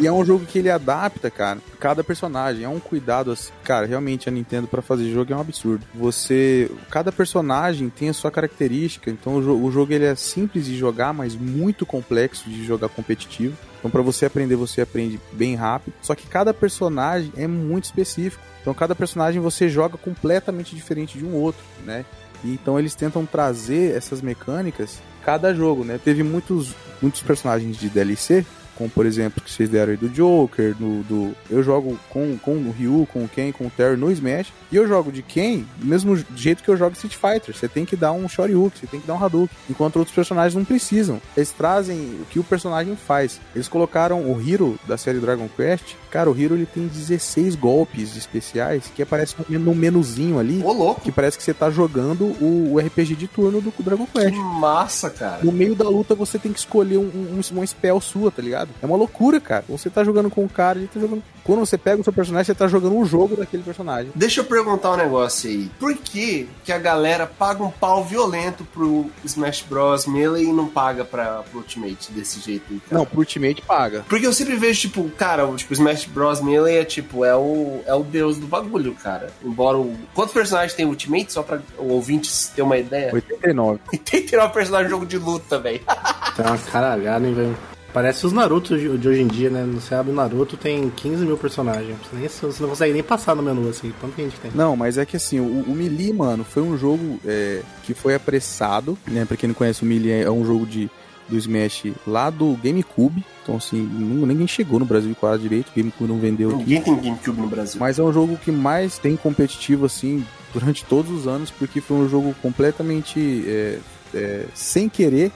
e é um jogo que ele adapta, cara, cada personagem, é um cuidado assim, cara, realmente a Nintendo pra fazer jogo é um absurdo. Você, cada personagem tem a sua característica, então o, jo- o jogo ele é simples de jogar, mas muito complexo de jogar competitivo. Então, pra você aprender, você aprende bem rápido. Só que cada personagem é muito específico. Então, cada personagem você joga completamente diferente de um outro, né? Então eles tentam trazer essas mecânicas cada jogo, né? Teve muitos, muitos personagens de DLC, como por exemplo que vocês deram aí do Joker, do, do eu jogo com, com o Ryu, com o Ken, com o Terry no Smash, e eu jogo de Ken do mesmo jeito que eu jogo Street Fighter. Você tem que dar um Shoryuken, você tem que dar um Hadouken, enquanto outros personagens não precisam. Eles trazem o que o personagem faz. Eles colocaram o Hero da série Dragon Quest. Cara, o Hero ele tem 16 golpes especiais que aparecem no no menuzinho ali. Ô, louco. Que parece que você tá jogando o, o RPG de turno do Dragon Que Quest. massa, cara. No meio da luta você tem que escolher um, um, uma spell sua, tá ligado? Ligado? É uma loucura, cara. Você tá jogando com o cara, ele tá jogando. Quando você pega o seu personagem, você tá jogando o jogo daquele personagem. Deixa eu perguntar um negócio aí. Por que que a galera paga um pau violento pro Smash Bros. Melee e não paga pra, pro Ultimate desse jeito aí, cara? Não, pro Ultimate paga. Porque eu sempre vejo, tipo, cara, o tipo, Smash Bros. Melee é tipo, é o, é o deus do bagulho, cara. Embora o. Quantos personagens tem Ultimate? Só pra o ouvinte ter uma ideia? 89. 89 personagens de jogo de luta, velho. Tem uma caralhada, hein, velho. Parece os Naruto de hoje em dia, né? Você abre o Naruto, tem 15 mil personagens. Você, nem- você não consegue nem passar no menu, assim. Tanto gente que tem. Não, mas é que assim, o, o Melee, mano, foi um jogo é, que foi apressado, né? Pra quem não conhece, o Melee é um jogo de, do Smash lá do GameCube. Então, assim, ninguém chegou no Brasil quase direito, o GameCube não vendeu aqui. Ninguém tem GameCube no Brasil. Mas é um jogo que mais tem competitivo, assim, durante todos os anos, porque foi um jogo completamente é, é, sem querer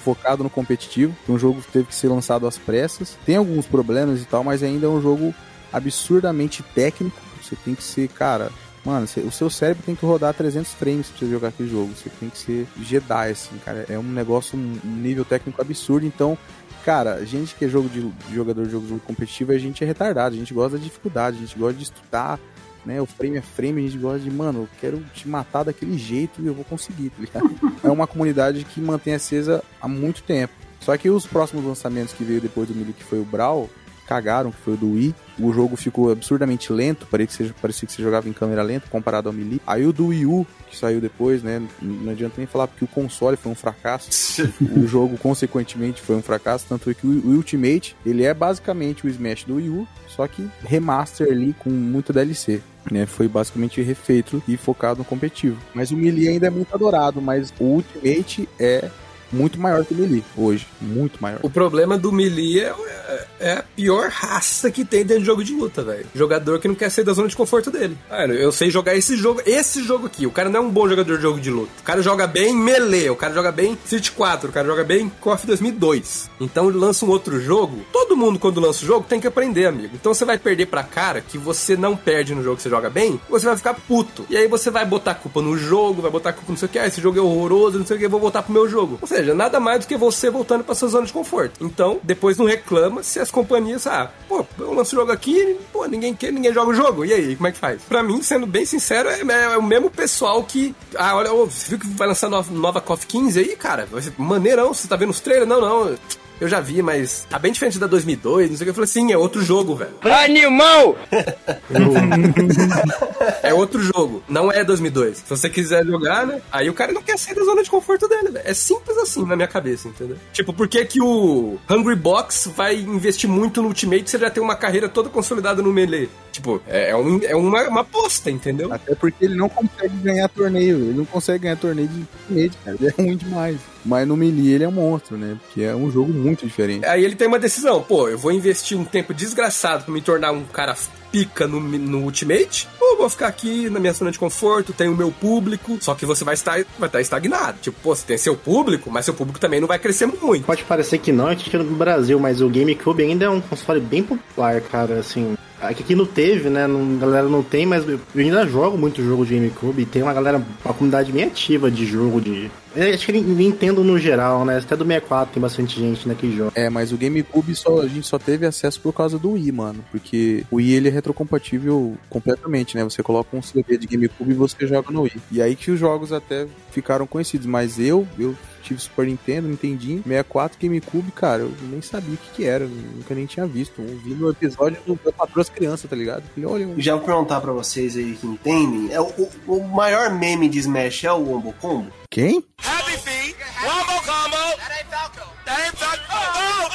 focado no competitivo. Foi um jogo teve que ser lançado às pressas. Tem alguns problemas e tal, mas ainda é um jogo absurdamente técnico. Você tem que ser, cara. Mano, o seu cérebro tem que rodar 300 frames pra você jogar aquele jogo. Você tem que ser Jedi, assim, cara. É um negócio, um nível técnico absurdo. Então, cara, gente que é jogo de, de jogador de jogo, jogo competitivo, a gente é retardado. A gente gosta da dificuldade, a gente gosta de estudar, né? O frame é frame, a gente gosta de, mano, eu quero te matar daquele jeito e eu vou conseguir, tá ligado? é uma comunidade que mantém acesa há muito tempo. Só que os próximos lançamentos que veio depois do Melee, que foi o Brawl, cagaram, que foi o do Wii. O jogo ficou absurdamente lento, parecia que, você, parecia que você jogava em câmera lenta comparado ao Melee. Aí o do Wii U, que saiu depois, né? Não adianta nem falar porque o console foi um fracasso. o jogo, consequentemente, foi um fracasso. Tanto é que o o Ultimate, ele é basicamente o Smash do Wii U, só que remaster ali com muita DLC. Né, foi basicamente refeito e focado no competitivo. Mas o Melee ainda é muito adorado, mas o Ultimate é muito maior que o Melee hoje. Muito maior. O problema do Melee é, é- é a pior raça que tem dentro de jogo de luta, velho. Jogador que não quer sair da zona de conforto dele. Eu sei jogar esse jogo, esse jogo aqui. O cara não é um bom jogador de jogo de luta. O cara joga bem Melee, o cara joga bem Street 4, o cara joga bem KOF 2002. Então ele lança um outro jogo. Todo mundo quando lança o jogo tem que aprender, amigo. Então você vai perder pra cara que você não perde no jogo que você joga bem, você vai ficar puto. E aí você vai botar culpa no jogo, vai botar culpa no sei o que, ah, esse jogo é horroroso, não sei o que, vou voltar pro meu jogo. Ou nada mais do que você voltando pra sua zona de conforto. Então, depois não reclama se as companhias, ah, pô, eu lanço o jogo aqui, pô, ninguém quer, ninguém joga o jogo. E aí, como é que faz? Pra mim, sendo bem sincero, é, é o mesmo pessoal que, ah, olha, você viu que vai lançar nova, nova KOF 15 aí, cara? Maneirão, você tá vendo os trailers? Não, não. Eu já vi, mas tá bem diferente da 2002, não sei o que. Eu falei, sim, é outro jogo, velho. Animal! É outro jogo, não é 2002. Se você quiser jogar, né? Aí o cara não quer sair da zona de conforto dele, velho. É simples assim na minha cabeça, entendeu? Tipo, por que que o Hungry Box vai investir muito no Ultimate se ele já tem uma carreira toda consolidada no Melee? Tipo, é, é um- é uma, uma aposta, entendeu? Até porque ele não consegue ganhar torneio. Ele não consegue ganhar torneio de Ultimate, cara. Ele é ruim demais. Mas no Melee ele é um monstro, né? Porque é um jogo muito diferente. Aí ele tem uma decisão, pô, eu vou investir um tempo desgraçado pra me tornar um cara pica no, no Ultimate, ou vou ficar aqui na minha zona de conforto, tenho o meu público, só que você vai estar, vai estar estagnado. Tipo, pô, você tem seu público, mas seu público também não vai crescer muito. Pode parecer que não, é que no Brasil, mas o GameCube ainda é um console bem popular, cara, assim. Aqui aqui não teve, né? Não, a galera não tem, mas eu ainda jogo muito jogo de GameCube. Tem uma galera, uma comunidade bem ativa de jogo de. Eu acho que Nintendo no geral, né? Até do 64 tem bastante gente né, que joga. É, mas o GameCube só, a gente só teve acesso por causa do Wii, mano. Porque o Wii ele é retrocompatível completamente, né? Você coloca um CD de GameCube e você joga no Wii. E aí que os jogos até ficaram conhecidos. Mas eu, eu tive Super Nintendo, Nintendinho, 64, GameCube, cara, eu nem sabia o que, que era. Nunca nem tinha visto. Eu vi no episódio do da Patroa das Crianças, tá ligado? Falei, olha, um- Já vou perguntar pra vocês aí que entendem. É o, o- o maior meme de Smash é o Wombo Combo? quem? Happy Feet, Wombo Combo. That ain't Falco. That ain't Falco. Oh,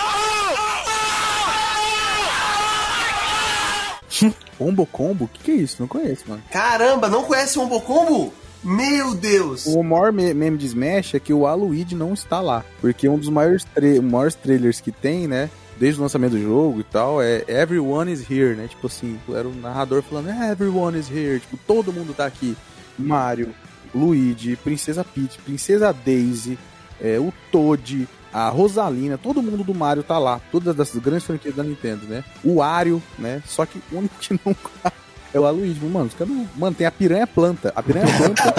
oh, Combo Combo? O que, que é isso? Não conheço, mano. Caramba, não conhece o Wombo Combo? Meu Deus! O maior me- meme de Smash é que o Aluigi não está lá. Porque um dos maiores, maiores trailers que tem, né? Desde o lançamento do jogo e tal, é Everyone is here, né? Tipo assim, era o narrador falando, Everyone is here, tipo, todo mundo tá aqui. Mario, Luigi, Princesa Peach, Princesa Daisy, é, o Toad, a Rosalina, todo mundo do Mario tá lá. Todas as grandes franquias da Nintendo, né? O Wario, né? Só que o único que não é o Aloysio, mano. Os caras não... Mano, tem a piranha planta. A piranha planta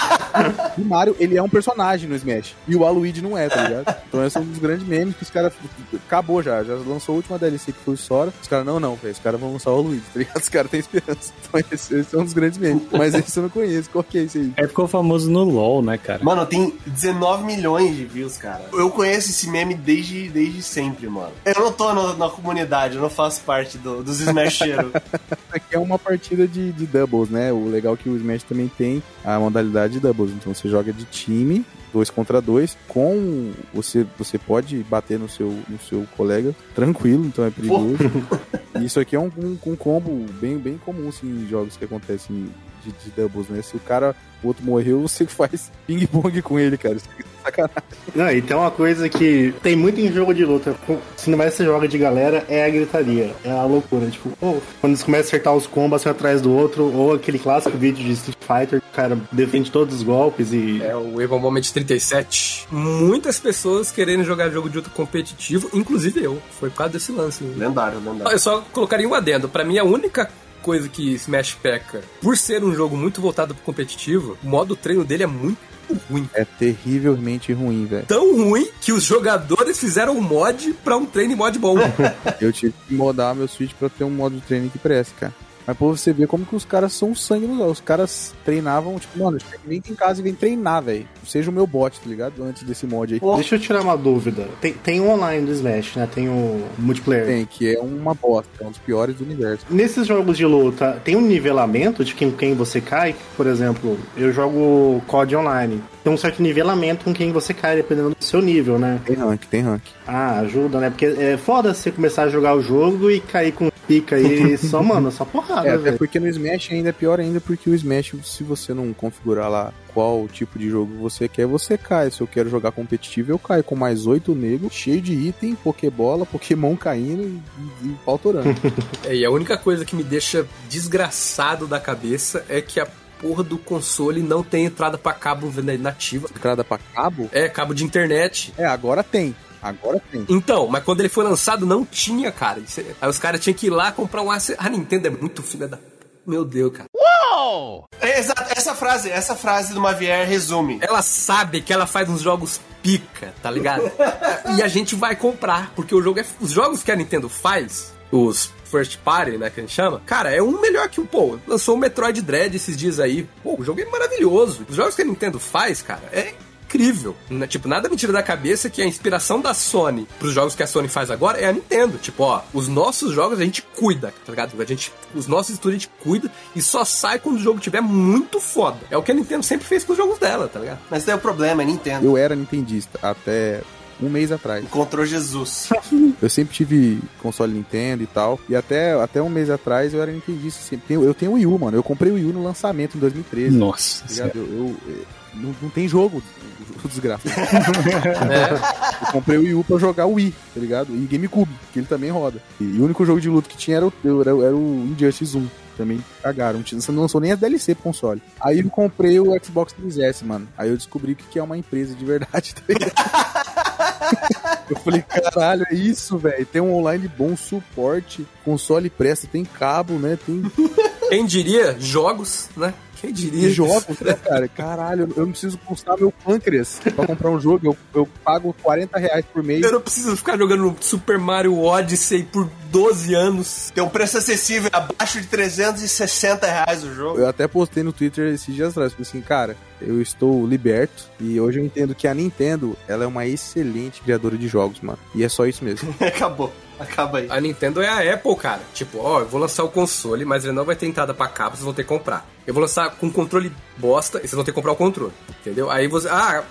O Mario, ele é um personagem no Smash. E o Waluigi não é, tá ligado? Então esse é um dos grandes memes que os caras. Acabou já. Já lançou a última DLC que foi o Sora. Os caras, não, não, velho. Os caras vão lançar o Waluigi, tá ligado? Os caras têm esperança. Então esse, esse é um dos grandes memes. Mas esse eu não conheço. Qual que é esse aí? É ficou famoso no LoL, né, cara? Mano, tem 19 milhões de views, cara. Eu conheço esse meme desde, desde sempre, mano. Eu não tô no- na comunidade, eu não faço parte do, dos Smasheiros. Aqui é uma partida de, de doubles, né? O legal é que o Smash também tem a modalidade de doubles. Então você joga de time, dois contra dois, com. Você, você pode bater no seu, no seu colega tranquilo, então é perigoso. Isso aqui é um, um, um combo bem, bem comum assim, em jogos que acontecem de, de doubles, né? Se o cara, o outro morreu, você faz ping-pong com ele, cara. Isso é sacanagem. Não, e tem uma coisa que tem muito em jogo de luta. Se não vai ser joga de galera, é a gritaria. É a loucura. Tipo, pô, quando eles começam a acertar os combos um atrás do outro, ou aquele clássico vídeo de Street Fighter, o cara defende todos os golpes e. É o Evo Moment 37. Muitas pessoas querendo jogar jogo de luta competitivo, inclusive eu. Foi por causa desse lance. lendário, lendário. Eu só colocaria um adendo. Pra mim, a única coisa que Smash peca, por ser um jogo muito voltado pro competitivo, o modo treino dele é muito ruim. É terrivelmente ruim, velho. Tão ruim que os jogadores fizeram um mod pra um treino mod bom. Eu tive que modar meu Switch pra ter um modo de treino que preste, cara. Mas pra você ver como que os caras são sangue nos. Os caras treinavam, tipo, mano, nem em casa e vem treinar, velho. Seja o meu bot, tá ligado? Antes desse mod aí. Deixa eu tirar uma dúvida. Tem, tem o online do Smash, né? Tem o multiplayer. Tem, que é uma bosta, é um dos piores do universo. Nesses jogos de luta, tem um nivelamento de quem, quem você cai? Por exemplo, eu jogo COD online. Tem um certo nivelamento com quem você cai, dependendo do seu nível, né? Tem rank, tem rank. Ah, ajuda, né? Porque é foda você começar a jogar o jogo e cair com pica aí só, mano, só porrada, É, até porque no Smash ainda é pior ainda, porque o Smash, se você não configurar lá qual tipo de jogo você quer, você cai. Se eu quero jogar competitivo, eu caio com mais oito negros, cheio de item, Pokébola, Pokémon caindo e, e pau torando. É, e a única coisa que me deixa desgraçado da cabeça é que a porra do console não tem entrada pra cabo nativa. Entrada pra cabo? É, cabo de internet. É, agora tem. Agora tem. Então, mas quando ele foi lançado não tinha, cara. É- Aí os caras tinham que ir lá comprar um AC. A Nintendo é muito filha da. Meu Deus, cara. É, exato, essa frase, essa frase do Mavier resume. Ela sabe que ela faz uns jogos pica, tá ligado? e a gente vai comprar, porque o jogo é. Os jogos que a Nintendo faz, os first party, né, que a gente chama, cara, é um melhor que o. Pô, lançou o Metroid Dread esses dias aí. Pô, o jogo é maravilhoso. Os jogos que a Nintendo faz, cara, é incrível. Tipo, nada me tira da cabeça que a inspiração da Sony pros jogos que a Sony faz agora é a Nintendo. Tipo, ó, os nossos jogos a gente cuida, tá ligado? A gente, os nossos estúdios a gente cuida e só sai quando o jogo tiver muito foda. É o que a Nintendo sempre fez com os jogos dela, tá ligado? Mas tem o problema, é Nintendo. Eu era nintendista até um mês atrás. Encontrou Jesus. Eu sempre tive console Nintendo e tal. E até, até um mês atrás eu era nintendista. Sempre. Eu tenho o Wii U, mano. Eu comprei o Wii U no lançamento em 2013. Nossa tá? Eu, eu- eu- não, não tem jogo, o desgraça. É. Eu comprei o Wii U pra jogar o Wii, tá ligado? E GameCube, que ele também roda. E, o único jogo de luta que tinha era o, era, era o Injustice 1. Também cagaram. Não lançou nem a DLC pro console. Aí eu comprei o Xbox 3S, mano. Aí eu descobri que que é uma empresa de verdade, tá ligado? Eu falei, caralho, é isso, velho. Tem um online bom, suporte, console presta, tem cabo, né? Tem Quem diria jogos, né? Quem diria? jogos, né, cara? Caralho, eu não preciso custar meu pâncreas pra comprar um jogo. Eu, eu pago 40 reais por mês. Eu não preciso ficar jogando Super Mario Odyssey por 12 anos. Tem um preço acessível, abaixo de 360 reais o jogo. Eu até postei no Twitter esses dias atrás, falei assim, cara, eu estou liberto e hoje eu entendo que a Nintendo, ela é uma excelente criadora de jogos, mano. E é só isso mesmo. Acabou. Acaba aí. A Nintendo é a Apple, cara. Tipo, ó, eu vou lançar o console, mas ele não vai ter entrada pra cabo, vocês vão ter que comprar. Eu vou lançar com controle bosta e vocês vão ter que comprar o controle. Entendeu? Aí você. Ah,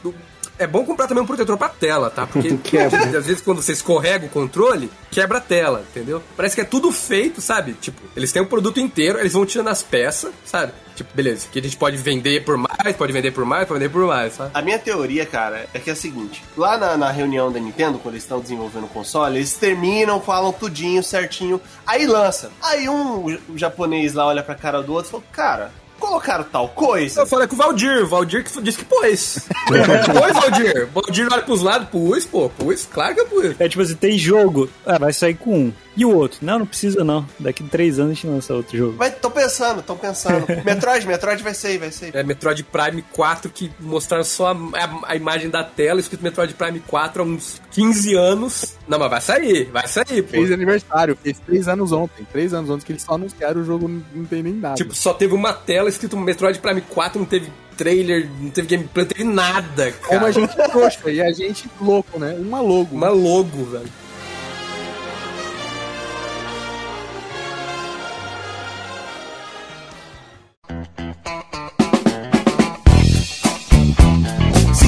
é bom comprar também um protetor pra tela, tá? Porque Quebra. às vezes quando você escorrega o controle, quebra a tela, entendeu? Parece que é tudo feito, sabe? Tipo, eles têm o produto inteiro, eles vão tirando as peças, sabe? Tipo, beleza, que a gente pode vender por mais, pode vender por mais, pode vender por mais, sabe? A minha teoria, cara, é que é a seguinte: lá na, na reunião da Nintendo, quando eles estão desenvolvendo o console, eles terminam, falam tudinho, certinho, aí lança. Aí um o japonês lá olha pra cara do outro e fala: Cara, colocaram tal coisa. Eu falei com o Valdir, o Valdir que disse que pôs. pôs, Valdir. Valdir olha pros lados, pus, pô, pus, claro que eu pus. É tipo assim, tem jogo. Ah, vai sair com um. E o outro? Não, não precisa não. Daqui três anos a gente lança outro jogo. Vai, tô pensando, tô pensando. Metroid, Metroid vai ser, vai ser. É Metroid Prime 4 que mostraram só a, a- a imagem da tela, escrito Metroid Prime 4 há uns 15 anos. Não, mas vai sair, vai sair, pô. Fez aniversário, fez três anos ontem. Três anos ontem que eles só anunciaram o jogo, não tem nem nada. Tipo, só teve uma tela escrito Metroid Prime 4, não teve trailer, não teve gameplay, não teve nada, cara. como a gente trouxa e a gente louco, né? Uma logo. Uma logo, velho.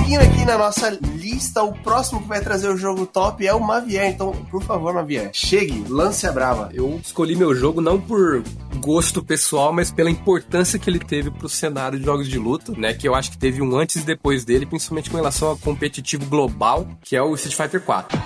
Seguindo aqui na nossa lista, o próximo que vai trazer o jogo top é o Mavier. Então, por favor, Mavier, chegue, lance a brava. Eu escolhi meu jogo não por gosto pessoal, mas pela importância que ele teve pro cenário de jogos de luta, né? Que eu acho que teve um antes e depois dele, principalmente com relação ao competitivo global, que é o Street Fighter 4.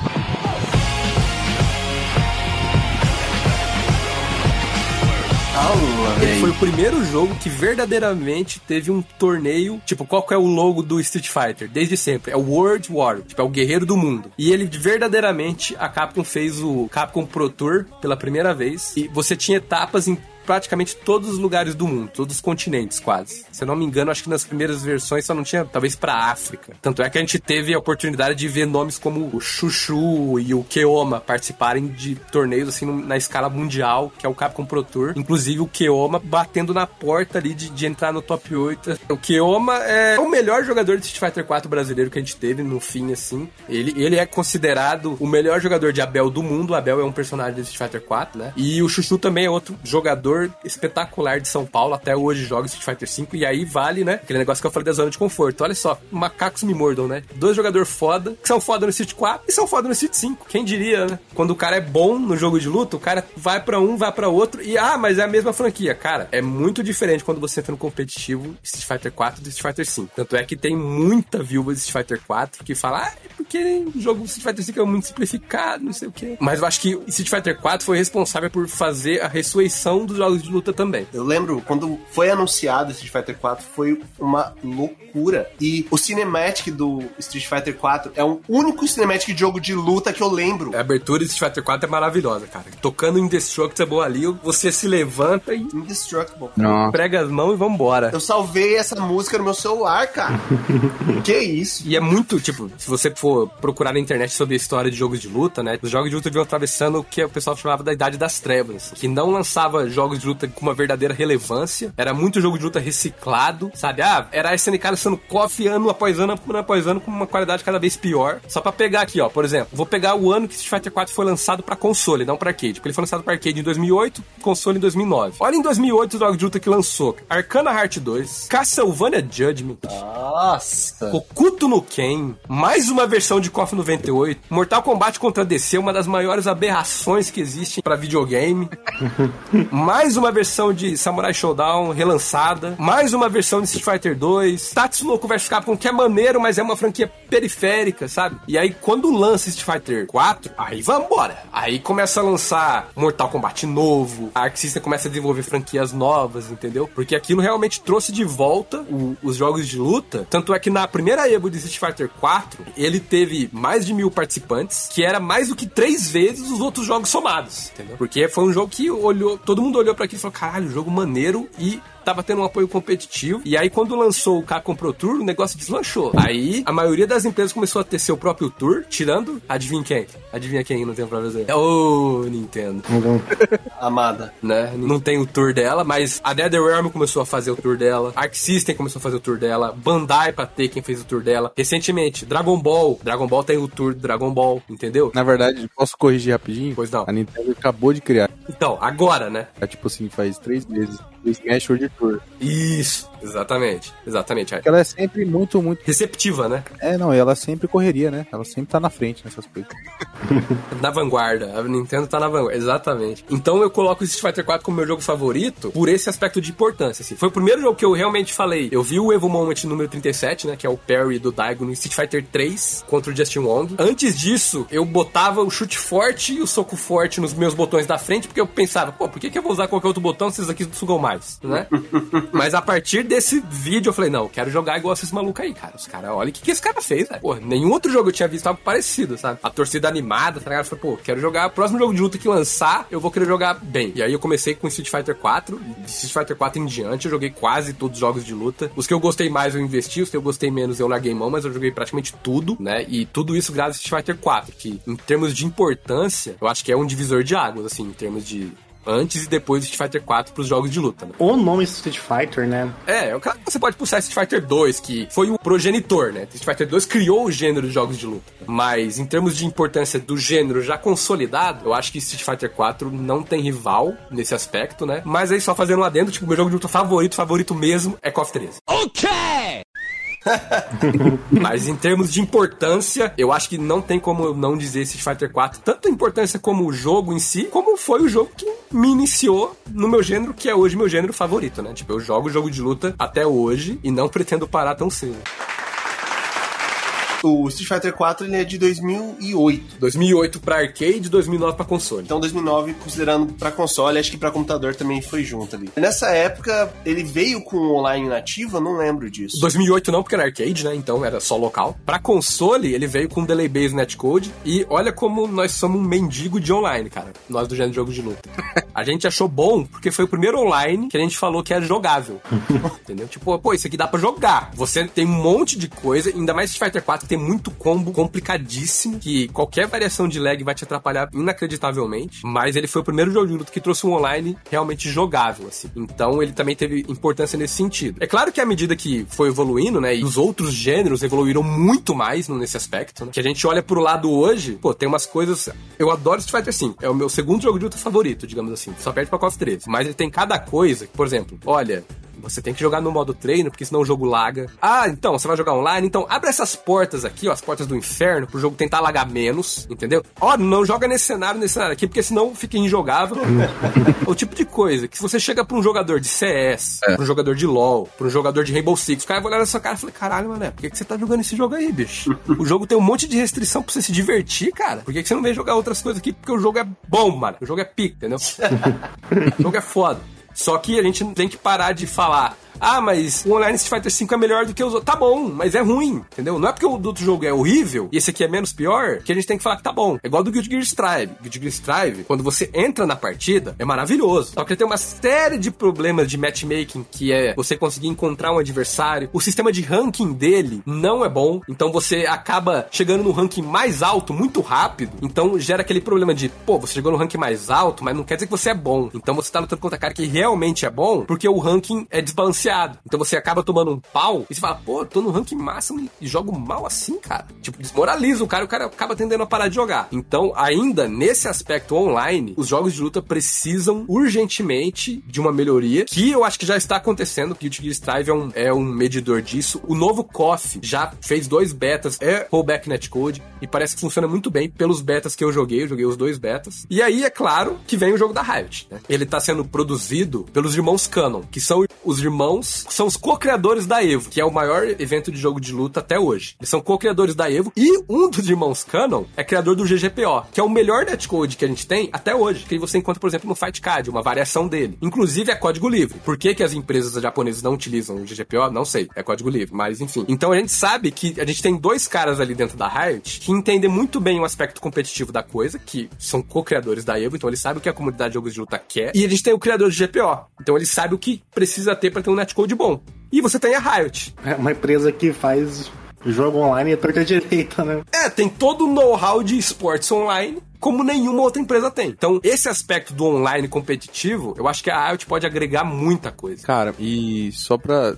Aula, Ele foi o primeiro jogo que verdadeiramente teve um torneio. Tipo, qual que é o logo do Street Fighter? Desde sempre. É o World War. Tipo, é o guerreiro do mundo. E ele verdadeiramente, a Capcom fez o Capcom Pro Tour pela primeira vez. E você tinha etapas em praticamente todos os lugares do mundo, todos os continentes quase. Se eu não me engano, acho que nas primeiras versões só não tinha, talvez pra África. Tanto é que a gente teve a oportunidade de ver nomes como o Chuchu e o Keoma participarem de torneios assim na escala mundial, que é o Capcom Pro Tour. Inclusive o Keoma batendo na porta ali de, de entrar no top 8. O Keoma é o melhor jogador de Street Fighter 4 brasileiro que a gente teve no fim assim. Ele, ele é considerado o melhor jogador de Abel do mundo. Abel é um personagem de Street Fighter 4, né? E o Chuchu também é outro jogador espetacular de São Paulo, até hoje joga Street Fighter 5 e aí vale, né? Aquele negócio que eu falei da zona de conforto. Olha só, macacos me mordam, né? Dois jogadores foda, que são foda no Street 4 e são foda no Street 5. Quem diria, né? Quando o cara é bom no jogo de luta, o cara vai pra um, vai pra outro e ah, mas é a mesma franquia. Cara, é muito diferente quando você entra no competitivo Street Fighter 4 do Street Fighter 5. Tanto é que tem muita viúva de Street Fighter 4 que fala, ah, é porque o jogo Street Fighter 5 é muito simplificado, não sei o quê. Mas eu acho que Street Fighter 4 foi responsável por fazer a ressurreição dos jogos de luta também. Eu lembro quando foi anunciado Street Fighter 4 foi uma loucura. E o cinematic do Street Fighter 4 é o único cinematic de jogo de luta que eu lembro. A abertura de Street Fighter 4 é maravilhosa, cara. Tocando Indestructible ali, você se levanta e Indestructible. Não. prega as mãos e vambora. Eu salvei essa música no meu celular, cara. que isso? E é muito, tipo, se você for procurar na internet sobre a história de jogos de luta, né? Os jogos de luta vinham atravessando o que o pessoal chamava da Idade das Trevas, que não lançava jogos de luta com uma verdadeira relevância. Era muito jogo de luta reciclado, sabe? Ah, era a SNK lançando KOF ano após ano, ano após ano, com uma qualidade cada vez pior. Só pra pegar aqui, ó, por exemplo, vou pegar o ano que Street Fighter 4 foi lançado pra console, não pra arcade. Porque ele foi lançado pra arcade em 2008, console em 2009. Olha em 2008 os jogos de luta que lançou. Arcana Heart 2, Castlevania Judgment, Nossa. Okuto no Ken, mais uma versão de KOF 98, Mortal Kombat contra DC, uma das maiores aberrações que existem pra videogame, mais uma versão de Samurai Showdown relançada, mais uma versão de Street Fighter 2, Tatsunoko vs Capcom, que é maneiro, mas é uma franquia periférica, sabe? E aí, quando lança Street Fighter 4, aí vambora. Aí começa a lançar Mortal Kombat novo, a Arc System começa a desenvolver franquias novas, entendeu? Porque aquilo realmente trouxe de volta o- os jogos de luta. Tanto é que na primeira Evo de Street Fighter 4, ele teve mais de mil participantes, que era mais do que três vezes os outros jogos somados, entendeu? Porque foi um jogo que olhou, todo mundo olhou pra aquilo e falou: caralho, jogo maneiro e tava tendo um apoio competitivo. E aí, quando lançou o Capcom Pro Tour, o negócio deslanchou. Aí, a maioria das empresas começou a ter seu próprio tour, tirando, adivinha quem? Adivinha quem não tem pra fazer? É o Nintendo, Amada. né? Não tem o tour dela, mas a NetherRealm começou a fazer o tour dela, Arc System começou a fazer o tour dela, Bandai pra ter quem fez o tour dela. Recentemente, Dragon Ball. Dragon Ball tem o tour do Dragon Ball, entendeu? Na verdade, posso corrigir rapidinho? Pois não. A Nintendo acabou de criar. Então, agora, né? É tipo assim, faz três meses. O Smash World Tour. Isso, exatamente. Exatamente. é. Porque ela é sempre muito, muito. Receptiva, né? É, não, ela sempre correria, né? Ela sempre tá na frente nessas coisas. Na vanguarda. A Nintendo tá na vanguarda. Exatamente. Então eu coloco o Street Fighter 4 como meu jogo favorito por esse aspecto de importância, assim. Foi o primeiro jogo que eu realmente falei. Eu vi o Evo Moment número 37, né? Que é o parry do Daigo no Street Fighter 3 contra o Justin Wong. Antes disso, eu botava o chute forte e o soco forte nos meus botões da frente, porque eu pensava, pô, por que, que eu vou usar qualquer outro botão se esses aqui sugam mais? mais, né? Mas a partir desse vídeo eu falei, não, quero jogar igual esses malucos aí, cara. Os caras, olha o que, que esse cara fez, velho. Pô, nenhum outro jogo eu tinha visto algo parecido, sabe? A torcida animada, tá ligado? Eu falei, pô, quero jogar. O próximo jogo de luta que lançar, eu vou querer jogar bem. E aí eu comecei com Street Fighter 4. De Street Fighter 4 em diante, eu joguei quase todos os jogos de luta. Os que eu gostei mais eu investi, os que eu gostei menos eu larguei mão, mas eu joguei praticamente tudo, né? E tudo isso graças a Street Fighter 4, que em termos de importância, eu acho que é um divisor de águas, assim, em termos de antes e depois do Street Fighter 4 pros jogos de luta. Né? O nome Street Fighter, né? É, claro que você pode puxar Street Fighter 2, que foi o progenitor, né? Street Fighter 2 criou o gênero de jogos de luta. Mas em termos de importância do gênero já consolidado, eu acho que Street Fighter 4 não tem rival nesse aspecto, né? Mas aí só fazendo um adendo, tipo, meu jogo de luta favorito, favorito mesmo, é KOF 13. Ok! Mas em termos de importância, eu acho que não tem como eu não dizer Street Fighter 4, tanto a importância como o jogo em si, como foi o jogo que me iniciou no meu gênero, que é hoje meu gênero favorito, né? Tipo, eu jogo jogo de luta até hoje e não pretendo parar tão cedo. O Street Fighter 4 ele é de 2008. 2008 pra arcade, 2009 pra console. Então 2009 considerando pra console, acho que pra computador também foi junto ali. Nessa época ele veio com online nativo, eu não lembro disso. 2008 não, porque era arcade, né? Então era só local. Pra console, ele veio com delay based netcode e olha como nós somos um mendigo de online, cara. Nós do gênero de jogo de luta. A gente achou bom porque foi o primeiro online que a gente falou que era jogável. Entendeu? Tipo, pô, isso aqui dá pra jogar. Você tem um monte de coisa, ainda mais Street Fighter 4 tem muito combo complicadíssimo, que qualquer variação de lag vai te atrapalhar inacreditavelmente, mas ele foi o primeiro jogo que trouxe um online realmente jogável, assim. Então ele também teve importância nesse sentido. É claro que à medida que foi evoluindo, né, e os outros gêneros evoluíram muito mais nesse aspecto, né, que a gente olha pro lado hoje, pô, tem umas coisas... Eu adoro Street Fighter 5, é o meu segundo jogo de luta favorito, digamos assim, só perde pra KOF 13, mas ele tem cada coisa, por exemplo, olha, você tem que jogar no modo treino, porque senão o jogo laga. Ah, então, você vai jogar online? Então, abre essas portas aqui, ó, as portas do inferno, pro jogo tentar lagar menos, entendeu? Ó, não joga nesse cenário, nesse cenário aqui, porque senão fica injogável. o tipo de coisa que se você chega pra um jogador de CS, é. pra um jogador de LoL, pra um jogador de Rainbow Six, o cara vai olhar na sua cara e falar, caralho, mano, por que, que você tá jogando esse jogo aí, bicho? o jogo tem um monte de restrição pra você se divertir, cara. Por que, que você não vem jogar outras coisas aqui? Porque o jogo é bom, mano. O jogo é pique, entendeu? o jogo é foda. Só que a gente tem que parar de falar ah, mas o online Street Fighter 5 é melhor do que os outros. Tá bom, mas é ruim, entendeu? Não é porque o outro jogo é horrível e esse aqui é menos pior que a gente tem que falar que tá bom. É igual do Guilty Gear Strive. Guilty Gear Strive, quando você entra na partida, é maravilhoso. Só que ele tem uma série de problemas de matchmaking, que é você conseguir encontrar um adversário. O sistema de ranking dele não é bom, então você acaba chegando no ranking mais alto muito rápido. Então gera aquele problema de, pô, você chegou no ranking mais alto, mas não quer dizer que você é bom. Então você tá lutando contra cara que realmente é bom, porque o ranking é desbalanceado então você acaba tomando um pau e você fala, pô, tô no ranking máximo e jogo mal assim, cara. Tipo, desmoraliza o cara e o cara acaba tendendo a parar de jogar. Então, ainda nesse aspecto online, os jogos de luta precisam urgentemente de uma melhoria que eu acho que já está acontecendo. Guilty Gear Strive é um, é um medidor disso. O novo KOF já fez dois betas, é rollback netcode e parece que funciona muito bem pelos betas que eu joguei. Eu joguei os dois betas. E aí, é claro, que vem o jogo da Riot. Né? Ele está sendo produzido pelos irmãos Canon, que são os irmãos são os co-criadores da Evo, que é o maior evento de jogo de luta até hoje. Eles são co-criadores da Evo e um dos irmãos Canon é criador do GGPO, que é o melhor netcode que a gente tem até hoje, que você encontra, por exemplo, no Fight Card, uma variação dele. Inclusive é código livre. Por que, que as empresas japonesas não utilizam o GGPO? Não sei, é código livre, mas enfim. Então a gente sabe que a gente tem dois caras ali dentro da Riot que entendem muito bem o aspecto competitivo da coisa, que são co-criadores da Evo, então eles sabem o que a comunidade de jogos de luta quer. E a gente tem o criador do GPO, então ele sabe o que precisa ter para ter um netcode bom. E você tem a Riot. É uma empresa que faz jogo online e torta direita, né? É, tem todo o know-how de esportes online como nenhuma outra empresa tem. Então, esse aspecto do online competitivo, eu acho que a IoT pode agregar muita coisa. Cara, e só pra,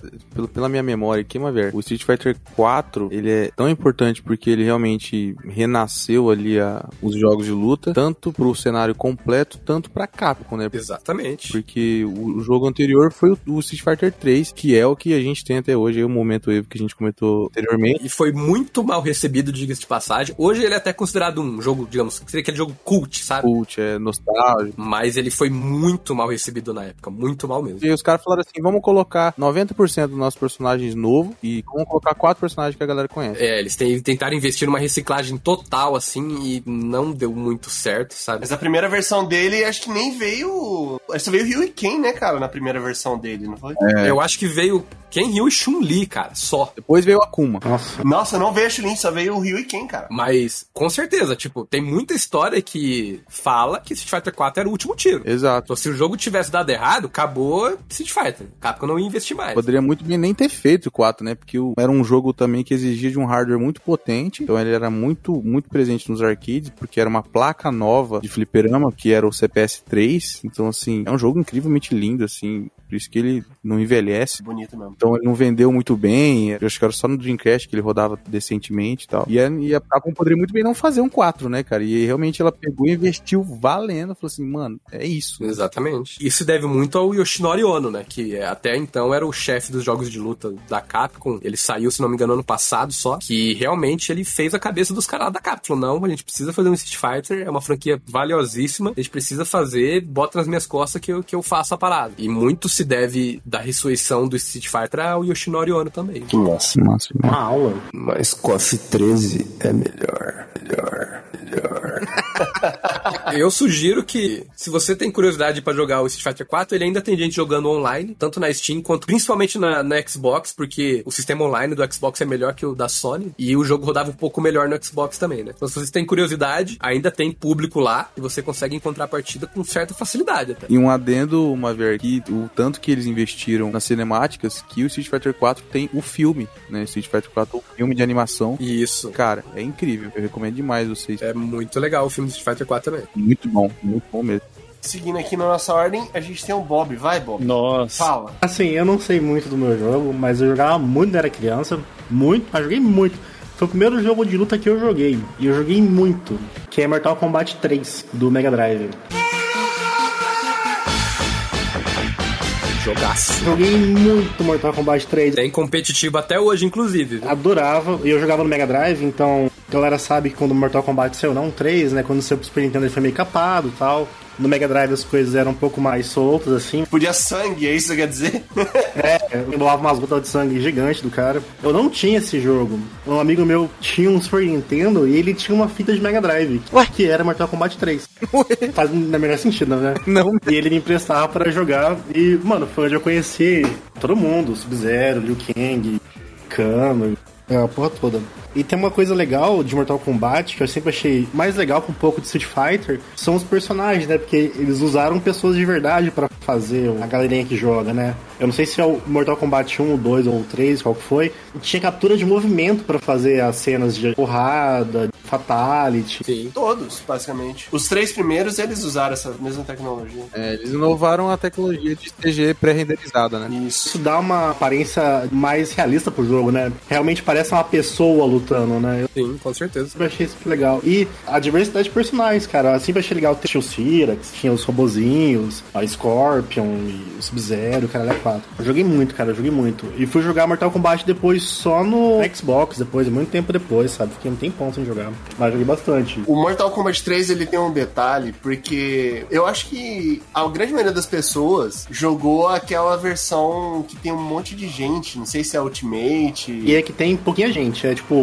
pela minha memória aqui, uma ver, o Street Fighter 4, ele é tão importante porque ele realmente renasceu ali a, os jogos de luta, tanto pro cenário completo, tanto pra Capcom, né? Exatamente. Porque o, o jogo anterior foi o, o, Street Fighter 3, que é o que a gente tem até hoje, é o momento Evo que a gente comentou anteriormente. E foi muito mal recebido, diga-se de passagem. Hoje ele é até considerado um jogo, digamos, seria aquele jogo cult, sabe? Cult, é nostálgico. Mas ele foi muito mal recebido na época, muito mal mesmo. E os caras falaram assim: vamos colocar 90% dos nossos personagens novo e vamos colocar quatro personagens que a galera conhece. É, eles tentaram investir numa reciclagem total, assim, e não deu muito certo, sabe? Mas a primeira versão dele, acho que nem veio. Acho que veio Ryu e Ken, né, cara, na primeira versão dele, não foi? Eu acho que veio Ken Ryu e Chun-Li, cara, só. Depois veio o Akuma. Nossa. Nossa, não veio a Chun-Li, só veio o Ryu e Ken, cara. Mas, com certeza, tipo, tem muita história que fala que Street Fighter 4 era o último tiro. Exato. Então, se o jogo tivesse dado errado, acabou Street Fighter. Capcom não ia investir mais. Poderia muito bem nem ter feito o 4, né? Porque era um jogo também que exigia de um hardware muito potente. Então ele era muito, muito presente nos arcades, porque era uma placa nova de fliperama, que era o CPS3. Então, assim, é um jogo incrivelmente lindo, assim. Por isso que ele não envelhece. Bonito mesmo. Então ele não vendeu muito bem. Eu acho que era só no Dreamcast que ele rodava decentemente e tal. E a, e a Capcom poderia muito bem não fazer um 4, né, cara? E realmente ela pegou e investiu valendo. Falou assim, mano, é isso. Exatamente. Isso deve muito ao Yoshinori Ono, né? Que até então era o chefe dos jogos de luta da Capcom. Ele saiu, se não me engano, ano passado só. Que realmente ele fez a cabeça dos caras da Capcom. Falou, não, a gente precisa fazer um Street Fighter. É uma franquia valiosíssima. A gente precisa fazer, bota nas minhas costas que eu, que eu faço a parada. E muito se deve da ressurreição do Street Fighter ao Yoshinori Ono também. Que massa. Nossa, Uma aula. Mas KOF 13 é melhor, melhor. Eu sugiro que, se você tem curiosidade pra jogar o Street Fighter 4, ele ainda tem gente jogando online, tanto na Steam quanto principalmente na, na Xbox, porque o sistema online do Xbox é melhor que o da Sony e o jogo rodava um pouco melhor no Xbox também, né? Então, se você tem curiosidade, ainda tem público lá e você consegue encontrar a partida com certa facilidade até. E um adendo, uma ver aqui, o tanto que eles investiram nas cinemáticas, que o Street Fighter 4 tem o filme, né? Street Fighter 4, o filme de animação. Isso. Cara, é incrível. Eu recomendo demais vocês. É muito legal o filme do Street Fighter 4 também. Muito bom, muito bom mesmo. Seguindo aqui na nossa ordem, a gente tem o Bob. Vai, Bob. Nossa. Fala. Assim, eu não sei muito do meu jogo, mas eu jogava muito quando era criança. Muito, mas joguei muito. Foi o primeiro jogo de luta que eu joguei. E eu joguei muito. Que é Mortal Kombat 3, do Mega Drive. Jogaço. Joguei muito Mortal Kombat 3. Tem competitivo até hoje, inclusive. Adorava, e eu jogava no Mega Drive, então a galera sabe que quando o Mortal Kombat saiu, não 3, né? Quando saiu pro Super Nintendo ele foi meio capado e tal. No Mega Drive as coisas eram um pouco mais soltas, assim. Podia sangue, é isso que quer dizer? É, eu bolava umas gotas de sangue gigante do cara. Eu não tinha esse jogo. Um amigo meu tinha um Super Nintendo e ele tinha uma fita de Mega Drive. Que era Mortal Kombat 3. Faz no melhor sentido, né? Não. E ele me emprestava pra jogar. E, mano, foi onde eu conheci todo mundo: Sub-Zero, Liu Kang, Kano, é, a porra toda. E tem uma coisa legal de Mortal Kombat que eu sempre achei mais legal com um pouco de Street Fighter são os personagens, né? Porque eles usaram pessoas de verdade pra fazer a galerinha que joga, né? Eu não sei se é o Mortal Kombat 1, 2 ou 3, qual que foi. Tinha captura de movimento pra fazer as cenas de porrada, fatality. Sim. Todos, basicamente. Os três primeiros, eles usaram essa mesma tecnologia. É, eles inovaram a tecnologia de CG pré-renderizada, né? Isso. Isso dá uma aparência mais realista pro jogo, né? Realmente parece uma pessoa lutando, né? Eu Sim, com certeza. sempre achei isso legal. E a diversidade de personagens, cara. Eu sempre achei legal ter o Cyrax, tinha os robozinhos, a Scorpion e o Sub-Zero, cara, é 4. Eu joguei muito, cara, eu joguei muito. E fui jogar Mortal Kombat depois só no Xbox, depois, muito tempo depois, sabe? Fiquei um tempão sem jogar. Mas joguei bastante. O Mortal Kombat 3 ele tem um detalhe, porque eu acho que a grande maioria das pessoas jogou aquela versão que tem um monte de gente, não sei se é Ultimate. E é que tem pouquinha gente, é tipo,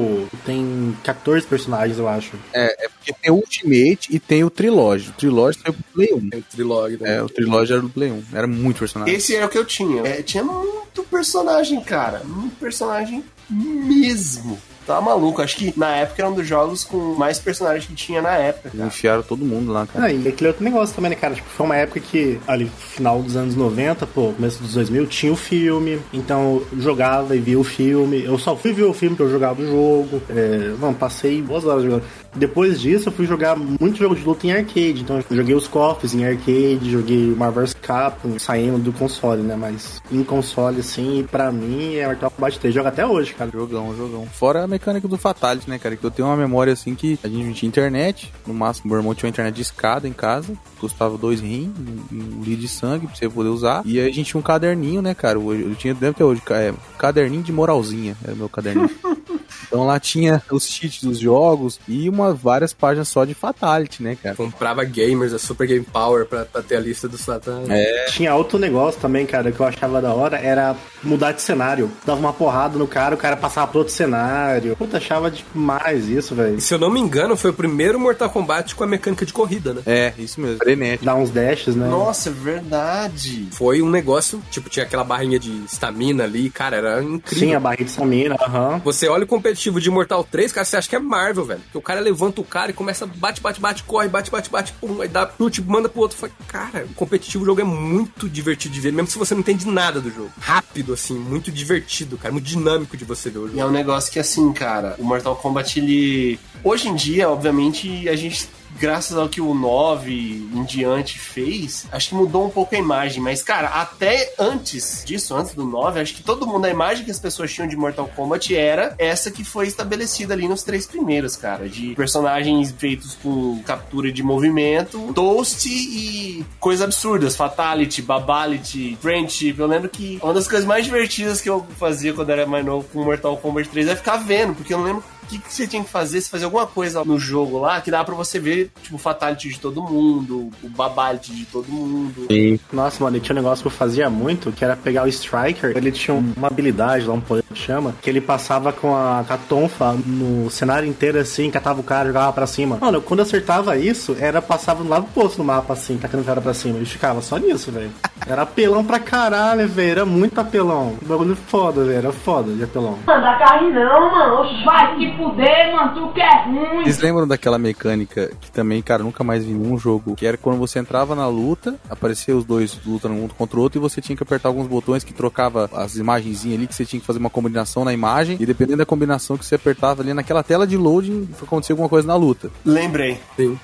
tem 14 personagens, eu acho. É, é porque tem o Ultimate e tem o Trilogy. O Trilogy saiu pro Play 1. Tem o Trilog também. É, o Trilogy era do Play 1. Era muito personagem. Esse era o que eu tinha. É, tinha muito personagem, cara. Muito personagem mesmo. Tá maluco. Acho que na época era um dos jogos com mais personagens que tinha na época, cara. enfiaram todo mundo lá, cara. Ah, e aquele outro negócio também, né, cara? Tipo, foi uma época que, ali, final dos anos 90, pô, começo dos 2000, tinha o filme. Então, eu jogava e via o filme. Eu só fui ver o filme porque eu jogava o jogo. É, mano, passei boas horas jogando. Depois disso, eu fui jogar muito jogo de luta em arcade. Então, eu joguei os cofres em arcade, joguei Marvel vs. Capcom, saindo do console, né? Mas em console, assim, pra mim, é Mortal Kombat 3. Joga até hoje, cara. Jogão, jogão. Fora a mecânica do Fatality, né, cara? Que eu tenho uma memória assim que a gente não tinha internet. No máximo, meu irmão tinha uma internet de escada em casa. Custava dois rins, um, um litro de sangue pra você poder usar. E aí a gente tinha um caderninho, né, cara? Eu, eu tinha, lembro que é hoje, é, caderninho de moralzinha. Era o meu caderninho. Então lá tinha os cheats dos jogos e uma, várias páginas só de Fatality, né, cara? Comprava gamers, a Super Game Power pra, pra ter a lista dos Satan. É. Tinha outro negócio também, cara, que eu achava da hora, era mudar de cenário. Dava uma porrada no cara, o cara passava pro outro cenário. Puta, achava demais isso, velho. Se eu não me engano, foi o primeiro Mortal Kombat com a mecânica de corrida, né? É, isso mesmo. Frenético. Dar uns dashes, né? Nossa, é verdade. Foi um negócio, tipo, tinha aquela barrinha de estamina ali, cara, era incrível. Sim, a barriga de Samina, aham. Você olha o competitivo de Mortal 3, cara, você acha que é Marvel, velho. Que o cara levanta o cara e começa bate, bate, bate, corre, bate, bate, bate, pum, aí dá chute, manda pro outro. Fala, cara, o competitivo jogo é muito divertido de ver, mesmo se você não entende nada do jogo. Rápido, assim, muito divertido, cara, muito dinâmico de você ver o E jogo. é um negócio que, assim, cara, o Mortal Kombat, ele. Hoje em dia, obviamente, a gente. Graças ao que o 9 em diante fez, acho que mudou um pouco a imagem. Mas, cara, até antes disso, antes do 9, acho que todo mundo, a imagem que as pessoas tinham de Mortal Kombat era essa que foi estabelecida ali nos três primeiros, cara. De personagens feitos com captura de movimento, toast e coisas absurdas. Fatality, Babality, Friendship. Eu lembro que uma das coisas mais divertidas que eu fazia quando era mais novo com Mortal Kombat 3 é ficar vendo, porque eu não lembro que, que você tinha que fazer, se fazer alguma coisa no jogo lá, que dá pra você ver, tipo, o Fatality de todo mundo, o Babality de todo mundo. Nossa, mano, e tinha um negócio que eu fazia muito, que era pegar o Striker, ele tinha uma habilidade lá, um poder que chama, que ele passava com a, com a tonfa no cenário inteiro assim, catava o cara, jogava pra cima. Mano, quando eu acertava isso, era passava do lado oposto no mapa assim, tacando o cara pra cima. E ficava só nisso, velho. Era apelão pra caralho, velho. Era muito apelão. Um bagulho foda, velho. Era foda de apelão. Manda carne não, mano. Vai se fuder, mano. Tu que é ruim. Vocês lembram daquela mecânica que também, cara, nunca mais vi num jogo? Que era quando você entrava na luta, aparecia os dois lutando um contra o outro e você tinha que apertar alguns botões que trocava as imagenzinhas ali, que você tinha que fazer uma combinação na imagem. E dependendo da combinação que você apertava ali naquela tela de loading, acontecia alguma coisa na luta. Lembrei.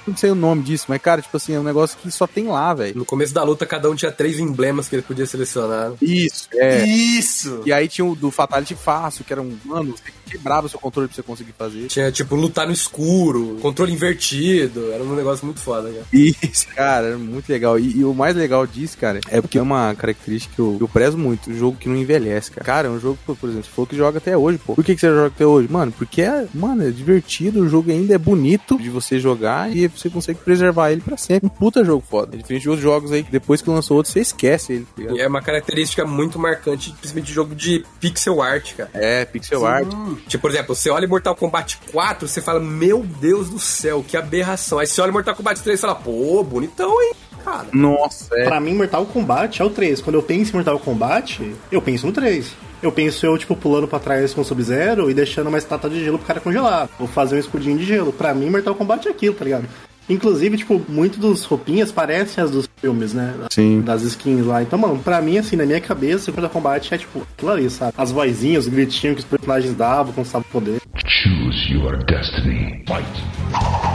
Não sei o nome disso, mas, cara, tipo assim, é um negócio que só tem lá, velho. No começo da luta, cada um tinha três emblemas que ele podia selecionar. Isso, é. Isso! E aí tinha o do Fatality fácil, que era um. Mano, você quebrava o seu controle pra você conseguir fazer. Tinha, tipo, lutar no escuro, controle invertido. Era um negócio muito foda, cara. Isso, cara, era muito legal. E, e o mais legal disso, cara, é porque é uma característica que eu, eu prezo muito. Um jogo que não envelhece, cara. Cara, é um jogo, por exemplo, se for que joga até hoje, pô. Por que, que você joga até hoje? Mano, porque é, mano, é divertido, o jogo ainda é bonito de você jogar e você consegue preservar ele pra sempre. Um puta jogo foda. É diferente de outros jogos aí que depois que lançou outro, você esquece ele, tá? E é uma característica muito marcante, principalmente de jogo de pixel art, cara. É, pixel art. Tipo, por exemplo, você olha Mortal Kombat 4, você fala, meu Deus do céu, que aberração. Aí você olha Mortal Kombat 3 e fala, pô, bonitão, hein, cara. Nossa, é. Pra mim, Mortal Kombat é o 3. Quando eu penso em Mortal Kombat, eu penso no 3. Eu penso eu, tipo, pulando pra trás com o Sub-Zero e deixando uma estátua de gelo pro cara congelar. Ou fazer um escudinho de gelo. Pra mim, Mortal Kombat é aquilo, tá ligado? Inclusive, tipo, muito dos roupinhas parecem as dos filmes, né? Sim. Das skins lá. Então, mano, pra mim, assim, na minha cabeça, Mortal Kombat é, tipo, aquilo ali, sabe? As vozinhas, os gritinhos que os personagens davam quando estavam poder. Choose your destiny. Fight.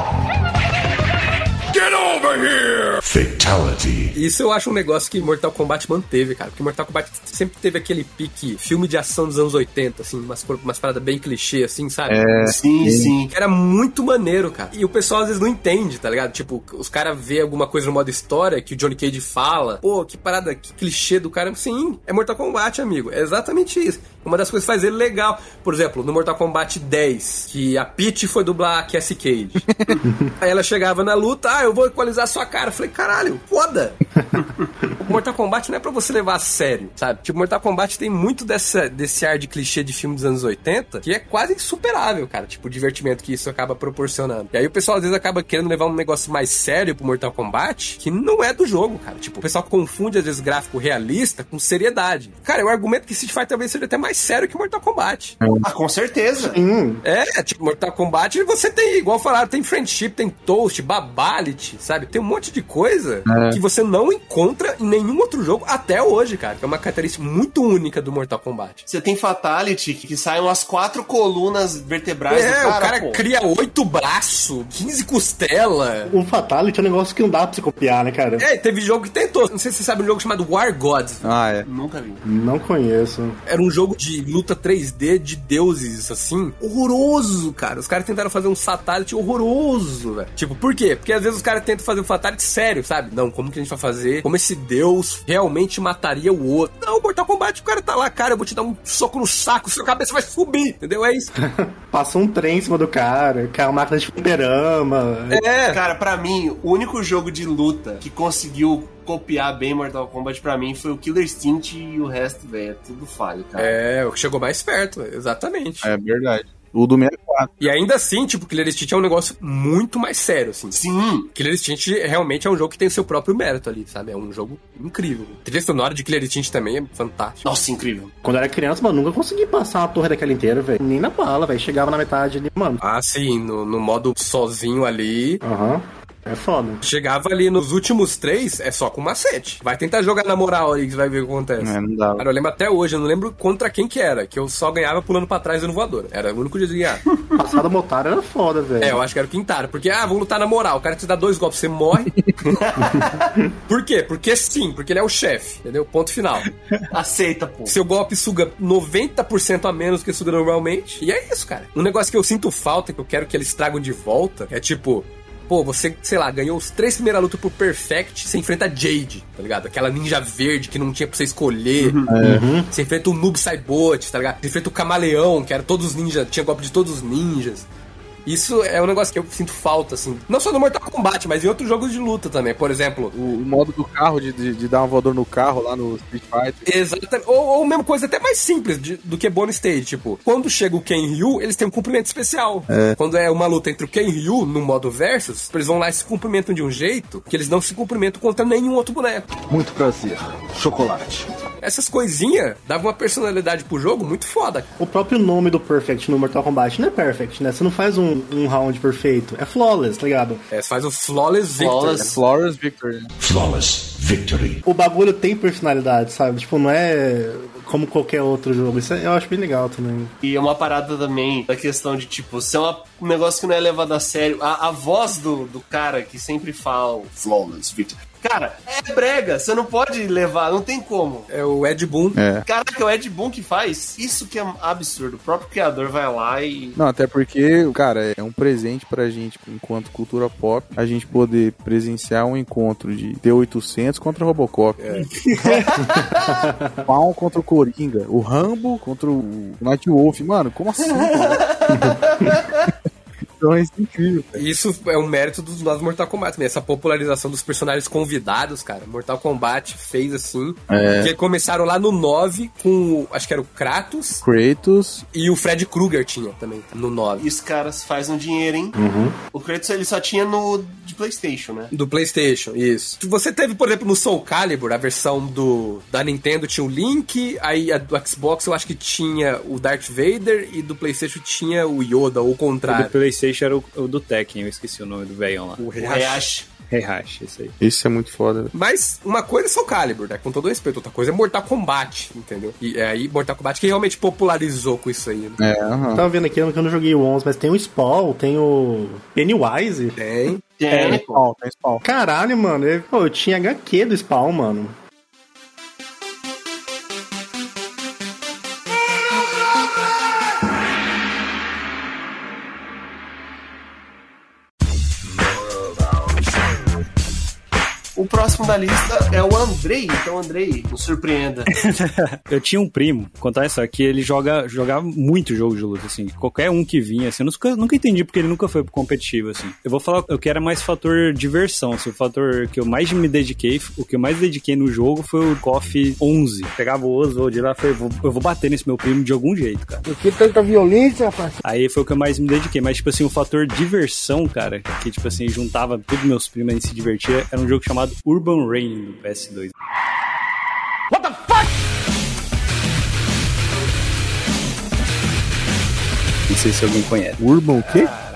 Over here! Fatality. Isso eu acho um negócio que Mortal Kombat manteve, cara. Porque Mortal Kombat sempre teve aquele pique filme de ação dos anos 80, assim, umas, umas paradas bem clichê, assim, sabe? É. Sim, sim. Que era muito maneiro, cara. E o pessoal às vezes não entende, tá ligado? Tipo, os caras vê alguma coisa no modo história que o Johnny Cage fala. Pô, que parada, que clichê do cara. Sim, é Mortal Kombat, amigo. É exatamente isso. Uma das coisas que faz ele legal. Por exemplo, no Mortal Kombat 10, que a Peach foi dublar a Cassie Cage. Aí ela chegava na luta, ah, eu vou equalizar a sua cara. Eu falei, caralho, foda! O Mortal Kombat não é pra você levar a sério, sabe? Tipo, Mortal Kombat tem muito dessa, desse ar de clichê de filme dos anos 80 que é quase insuperável, cara. Tipo, o divertimento que isso acaba proporcionando. E aí o pessoal às vezes acaba querendo levar um negócio mais sério pro Mortal Kombat que não é do jogo, cara. Tipo, o pessoal confunde às vezes gráfico realista com seriedade. Cara, eu argumento que Street Fighter talvez seja até mais sério que Mortal Kombat. Ah, com certeza. Hum, É, tipo, Mortal Kombat você tem, igual falaram, tem Friendship, tem Toast, Babality, sabe? Tem um monte de coisa que você não encontra em nenhum outro jogo até hoje, cara. Que é uma característica muito única do Mortal Kombat. Você tem Fatality, que saem umas quatro colunas vertebrais É, do cara, o cara pô. cria oito braços, 15 costela. o Fatality é um negócio que não dá pra você copiar, né, cara? É, teve jogo que tentou. Não sei se você sabe um jogo chamado War Gods. Ah, é. Nunca vi. Não conheço. Era um jogo de luta 3D de deuses, assim. Horroroso, cara. Os caras tentaram fazer um Fatality horroroso, velho. Tipo, por quê? Porque às vezes os caras tentam fazer um Fatality sério. sério, sabe? Não, como que a gente vai fazer? Como esse deus realmente mataria o outro? Não, Mortal Kombat, o cara tá lá, cara, eu vou te dar um soco no saco, sua cabeça vai subir, entendeu? É isso. Passa um trem em cima do cara, cai uma máquina de fliperama. É. Cara, pra mim, o único jogo de luta que conseguiu copiar bem Mortal Kombat pra mim foi o Killer Instinct e o resto, velho, é tudo falho, cara. É, o que chegou mais perto, exatamente. É verdade. O do 64. E ainda assim, tipo, Killer Instinct é um negócio muito mais sério, assim. Sim, Killer Instinct realmente é um jogo que tem seu próprio mérito ali, sabe? É um jogo incrível. A trilha sonora de Killer Instinct também é fantástica. nossa, incrível. Quando eu era criança, mano, nunca consegui passar uma torre daquela inteira, velho. Nem na bala, velho. Chegava na metade ali, mano. Ah, sim, no, no modo sozinho ali. Aham. É foda. Chegava ali nos últimos três, é só com macete. Vai tentar jogar na moral aí que você vai ver o que acontece. É, não dá. Cara, eu lembro até hoje, eu não lembro contra quem que era, que eu só ganhava pulando pra trás no voador. Era o único jeito de ganhar. Passada motar era foda, velho. É, eu acho que era o Quintaro. Porque, ah, vamos lutar na moral. O cara te dá dois golpes, você morre. Por quê? Porque sim, porque ele é o chefe, entendeu? Ponto final. Aceita, pô. Seu golpe suga 90% a menos que suga normalmente. E é isso, cara. Um negócio que eu sinto falta, que eu quero que eles tragam de volta, é tipo. Pô, você, sei lá, ganhou os três primeiras lutas por Perfect, você enfrenta a Jade, tá ligado? Aquela ninja verde que não tinha pra você escolher. Você enfrenta o Noob Saibot, tá ligado? Você enfrenta o Camaleão, que era todos os ninjas, tinha golpe de todos os ninjas. Isso é um negócio que eu sinto falta, assim. Não só no Mortal Kombat, mas em outros jogos de luta também. Por exemplo, O, o modo do carro, de, de, de dar um voador no carro lá no Street Fighter. Exatamente. Ou, ou mesma coisa até mais simples de- do que bonus stage. Tipo, quando chega o Ken Ryu, eles têm um cumprimento especial. Quando é uma luta entre o Ken Ryu no modo versus, eles vão lá e se cumprimentam de um jeito que eles não se cumprimentam contra nenhum outro boneco. Muito prazer. Chocolate. Essas coisinhas davam uma personalidade pro jogo muito foda. O próprio nome do Perfect no Mortal Kombat não é Perfect, né? Você não faz um, um round perfeito. É flawless, tá ligado? É, faz o Flawless Victory. Flawless. né? Flores Victory. Flawless victory. O bagulho tem personalidade, sabe? Tipo, não é como qualquer outro jogo. Isso é- eu acho bem legal também. E é uma parada também da questão de, tipo, ser uma- um negócio que não é levado a sério. A, a voz do, do cara que sempre fala Flawless Victory. Cara, é brega, você não pode levar, não tem como. É o Ed Boon. É. Caraca, é o Ed Boon que faz. Isso que é absurdo. O próprio criador vai lá e. Não, até porque, cara, é um presente pra gente, enquanto cultura pop, a gente poder presenciar um encontro de T-800 contra Robocop. Spawn contra o Coringa. O Rambo contra o Night Wolf. Mano, como assim, então é isso incrível. cara. Isso é um mérito dos novos Mortal Kombat, né? Essa popularização dos personagens convidados, cara. Mortal Kombat fez assim. É. Que começaram lá no 9 com, o- acho que era o Kratos Kratos. e o Fred Krueger tinha também, no 9. E os caras fazem um dinheiro, hein? O Kratos ele só tinha no de PlayStation, né? Do PlayStation, isso. Você teve, por exemplo, no Soul Calibur, a versão do da Nintendo tinha o Link, aí a do Xbox eu acho que tinha o Darth Vader e do PlayStation tinha o Yoda, ou o O do contrário. Era o, o do Tekken, eu esqueci o nome do velhão lá. O. Hayashi. Heihachi, isso aí. Isso é muito foda. Mas uma coisa é Soul Calibur, né? Com todo respeito. Outra coisa é Mortal Kombat, entendeu? E é aí Mortal Kombat que realmente popularizou com isso aí, né? É, aham. Tava vendo aqui, eu não joguei o 11, mas tem o Spawn, tem o Pennywise. Tem. Tem, pô. Spawn, tem Spawn. Caralho, mano. Eu, pô, eu tinha HQ do Spawn, mano. Próximo da lista é o Andrei. Então, Andrei, nos surpreenda. Eu tinha um primo, contar isso aqui, ele joga, jogava muito jogo de luta, assim. Qualquer um que vinha, assim. Eu nunca, nunca entendi porque ele nunca foi pro competitivo, assim. Eu vou falar o que era mais fator diversão, assim. O fator que eu mais me dediquei, o que eu mais dediquei no jogo foi o KOF 11. Pegava o Oswald lá, falei, vou, eu vou bater nesse meu primo de algum jeito, cara. Por que tanta violência, rapaz? Aí foi o que eu mais me dediquei. Mas, tipo assim, o fator diversão, cara, que, tipo assim, juntava todos meus primos e se divertia, era um jogo chamado Urban Rain do PS2. Não sei se alguém conhece. Urban o quê? Caraca!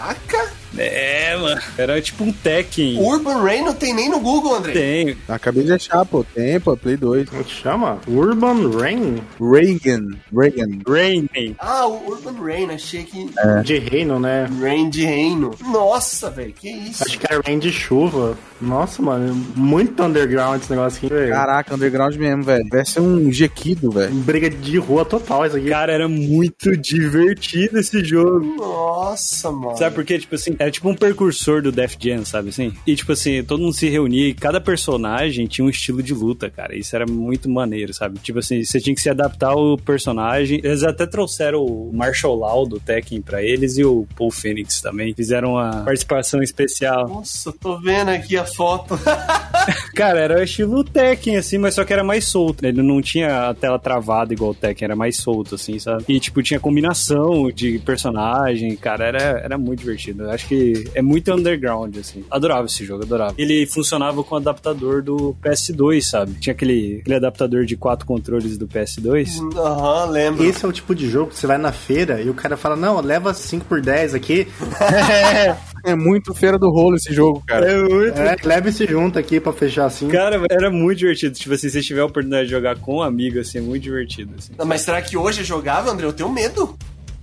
É, mano. Era tipo um Tekken. Urban Rain não tem nem no Google, Andrei. Tem. Acabei de achar, pô. Tem, pô. Play 2. Como que chama? Urban Rain? Reagan. Reagan. Rain. Ah, o Urban Rain, achei que. De reino, né? Rain de reino. Nossa, velho, que isso? Acho que era Rain de chuva. Nossa, mano. Muito underground esse negócio aqui, velho. Caraca, underground mesmo, velho. Vai ser um Jequido, velho. Briga de rua total isso aqui. Cara, era muito divertido esse jogo. Nossa, mano. Sabe por quê? Tipo assim, era tipo um percursor precursor do Def Jam, sabe assim? E tipo assim, todo mundo se reunia e cada personagem tinha um estilo de luta, cara. Isso era muito maneiro, sabe? Tipo assim, você tinha que se adaptar ao personagem. Eles até trouxeram o Marshall Law do Tekken pra eles e o Paul Phoenix também. Fizeram uma participação especial. Nossa, tô vendo aqui a foto. Cara, era o estilo Tekken, assim, mas só que era mais solto. Ele não tinha a tela travada igual o Tekken, era mais solto, assim, sabe? E, tipo, tinha combinação de personagem, cara, era, era muito divertido. Eu acho que é muito underground, assim. Adorava esse jogo, adorava. Ele funcionava com o adaptador do PS2, sabe? Tinha aquele, aquele adaptador de quatro controles do PS2. Aham, lembro. Esse é o tipo de jogo que você vai na feira e o cara fala, não, leva 5 por 10 aqui. É muito feira do rolo esse jogo, cara. É muito. É, leva esse junto aqui pra fechar assim. Cara, era muito divertido. Tipo assim, se você tiver a oportunidade de jogar com um amigo, assim, é muito divertido, assim. Não, Mas será que hoje é jogável, André? Eu tenho medo.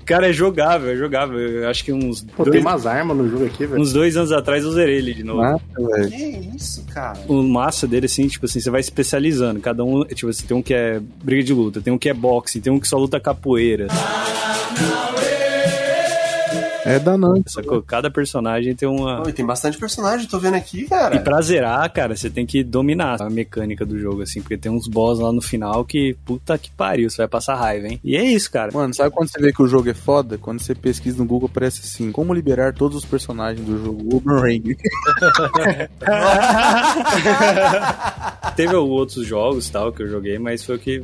Cara, é jogável, é jogável. Eu acho que uns Pô, tem dois, umas armas no jogo aqui, velho. uns dois anos atrás eu zerei ele de novo. Massa, velho. Que isso, cara? O massa dele, assim, tipo assim, você vai especializando. Cada um, tipo assim, tem um que é briga de luta, tem um que é boxe, tem um que só luta capoeira. É danante. Sacou? Cada personagem tem uma. E tem bastante personagem, tô vendo aqui, cara. E pra zerar, cara, você tem que dominar a mecânica do jogo, assim, porque tem uns boss lá no final que, puta que pariu, você vai passar raiva, hein? E é isso, cara. Mano, sabe quando você vê que o jogo é foda? Quando você pesquisa no Google, aparece assim: Como liberar todos os personagens do jogo Urban Ring. Teve outros jogos tal que eu joguei, mas foi o que.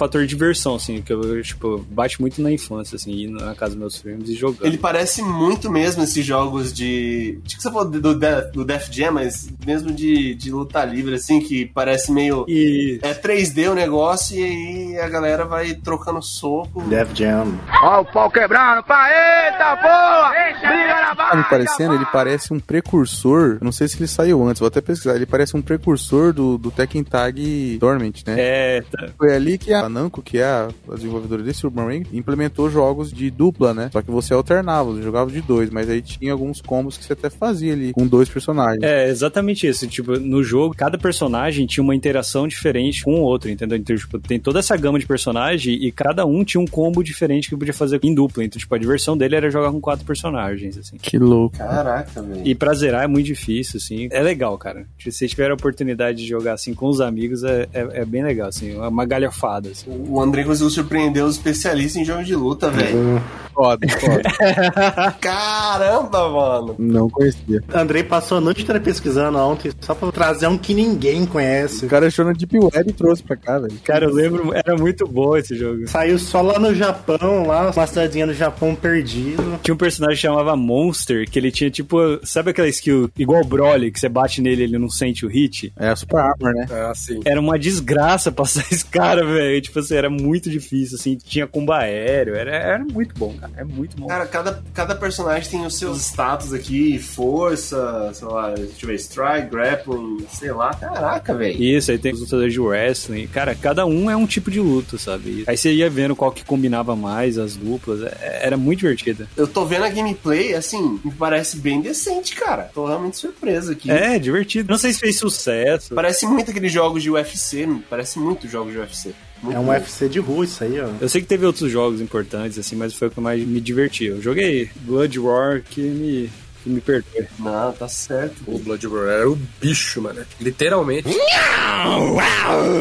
Fator de diversão, assim, que eu, tipo, bate muito na infância, assim, ir na casa dos meus filmes e jogando. Ele parece muito mesmo esses jogos de. Acho que você falou do, Def, do Def Jam, mas mesmo de, de luta livre, assim, que parece meio. E É 3D o negócio e aí a galera vai trocando soco. Def Jam. Ó o pau quebrando, pá, eita porra! Briga na Tá me parecendo, ele parece um precursor. Não sei se ele saiu antes, vou até pesquisar. Ele parece um precursor do, do Tekken Tag Dormant, né? é, tá- Foi ali que a Namco, que é a, desenvolvedora desse Urban Ring, implementou jogos de dupla, né? Só que você alternava, você jogava de dois, mas aí tinha alguns combos que você até fazia ali com dois personagens. É, exatamente isso. Tipo, no jogo, cada personagem tinha uma interação diferente com o outro, entendeu? Então, tipo, tem toda essa gama de personagem e cada um tinha um combo diferente que podia fazer em dupla. Então, tipo, a diversão dele era jogar com quatro personagens, assim. Que louco. Caraca, velho. E pra zerar é muito difícil, assim. É legal, cara. Se você tiver a oportunidade de jogar, assim, com os amigos, é, é, é bem legal, assim. É uma galhofada, assim. O André conseguiu surpreender os especialistas em jogos de luta, velho. Foda, foda. Caramba, mano. Não conhecia. Andrei passou a noite inteira pesquisando ontem só pra trazer um que ninguém conhece. O cara achou na Deep Web e trouxe pra cá, velho. Cara, eu lembro, era muito bom esse jogo. Saiu só lá no Japão, lá, uma cidadezinha no Japão perdido. Tinha um personagem que chamava Monster, que ele tinha tipo, sabe aquela skill igual o Broly, que você bate nele e ele não sente o hit? É a Super Armor, né? Ah, sim. Era uma desgraça passar esse cara, velho. Tipo assim, era muito difícil, assim, tinha combo aéreo, era, era muito bom, cara. É muito bom. Cara, cada, cada personagem tem os seus status aqui, força, sei lá, deixa eu ver, strike, grappling, sei lá. Caraca, velho. Isso, aí tem os lutadores de wrestling. Cara, cada um é um tipo de luta, sabe? Aí você ia vendo qual que combinava mais, as duplas. É- Era muito divertido. Eu tô vendo a gameplay, assim, me parece bem decente, cara. Tô realmente surpreso aqui. É, divertido. Não sei se fez sucesso. Parece muito aqueles jogos de UFC, parece muito jogos de UFC. Muito É um bom. UFC de rua isso aí, ó. Eu sei que teve outros jogos importantes, assim, mas foi o que mais me divertiu. Eu joguei Blood War, que me, me perdoe. Não, tá certo. O Blood Roar era o bicho, mano. Literalmente.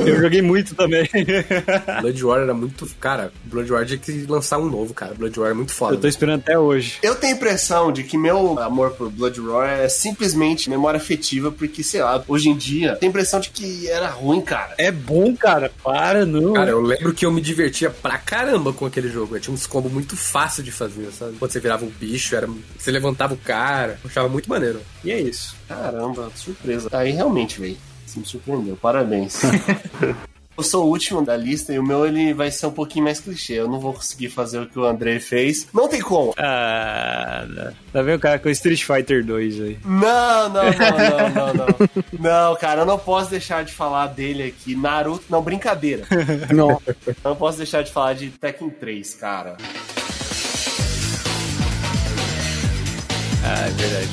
Eu joguei muito também. Blood War era muito. Cara, Blood War tinha que lançar um novo, cara. Blood War é muito foda. Eu tô esperando até hoje. Eu tenho a impressão de que meu amor por Blood Roar é simplesmente memória afetiva, porque, sei lá, hoje em dia, tenho a impressão de que era ruim, cara. É bom, cara. Para, não. Cara, eu lembro que eu me divertia pra caramba com aquele jogo. Eu tinha uns combos muito fáceis de fazer, sabe? Quando você virava um bicho, era... você levantava o cara. Eu achava muito maneiro. E é isso. Caramba, surpresa. Aí realmente, velho, você me surpreendeu. Parabéns. Eu sou o último da lista e o meu ele vai ser um pouquinho mais clichê. Eu não vou conseguir fazer o que o André fez. Não tem como. Ah, tá vendo o cara com Street Fighter 2 aí? Não, não, não, não, não, não. Não, cara, eu não posso deixar de falar dele aqui. Naruto, não, brincadeira. Não. Eu não posso deixar de falar de Tekken 3, cara. Ah, é verdade.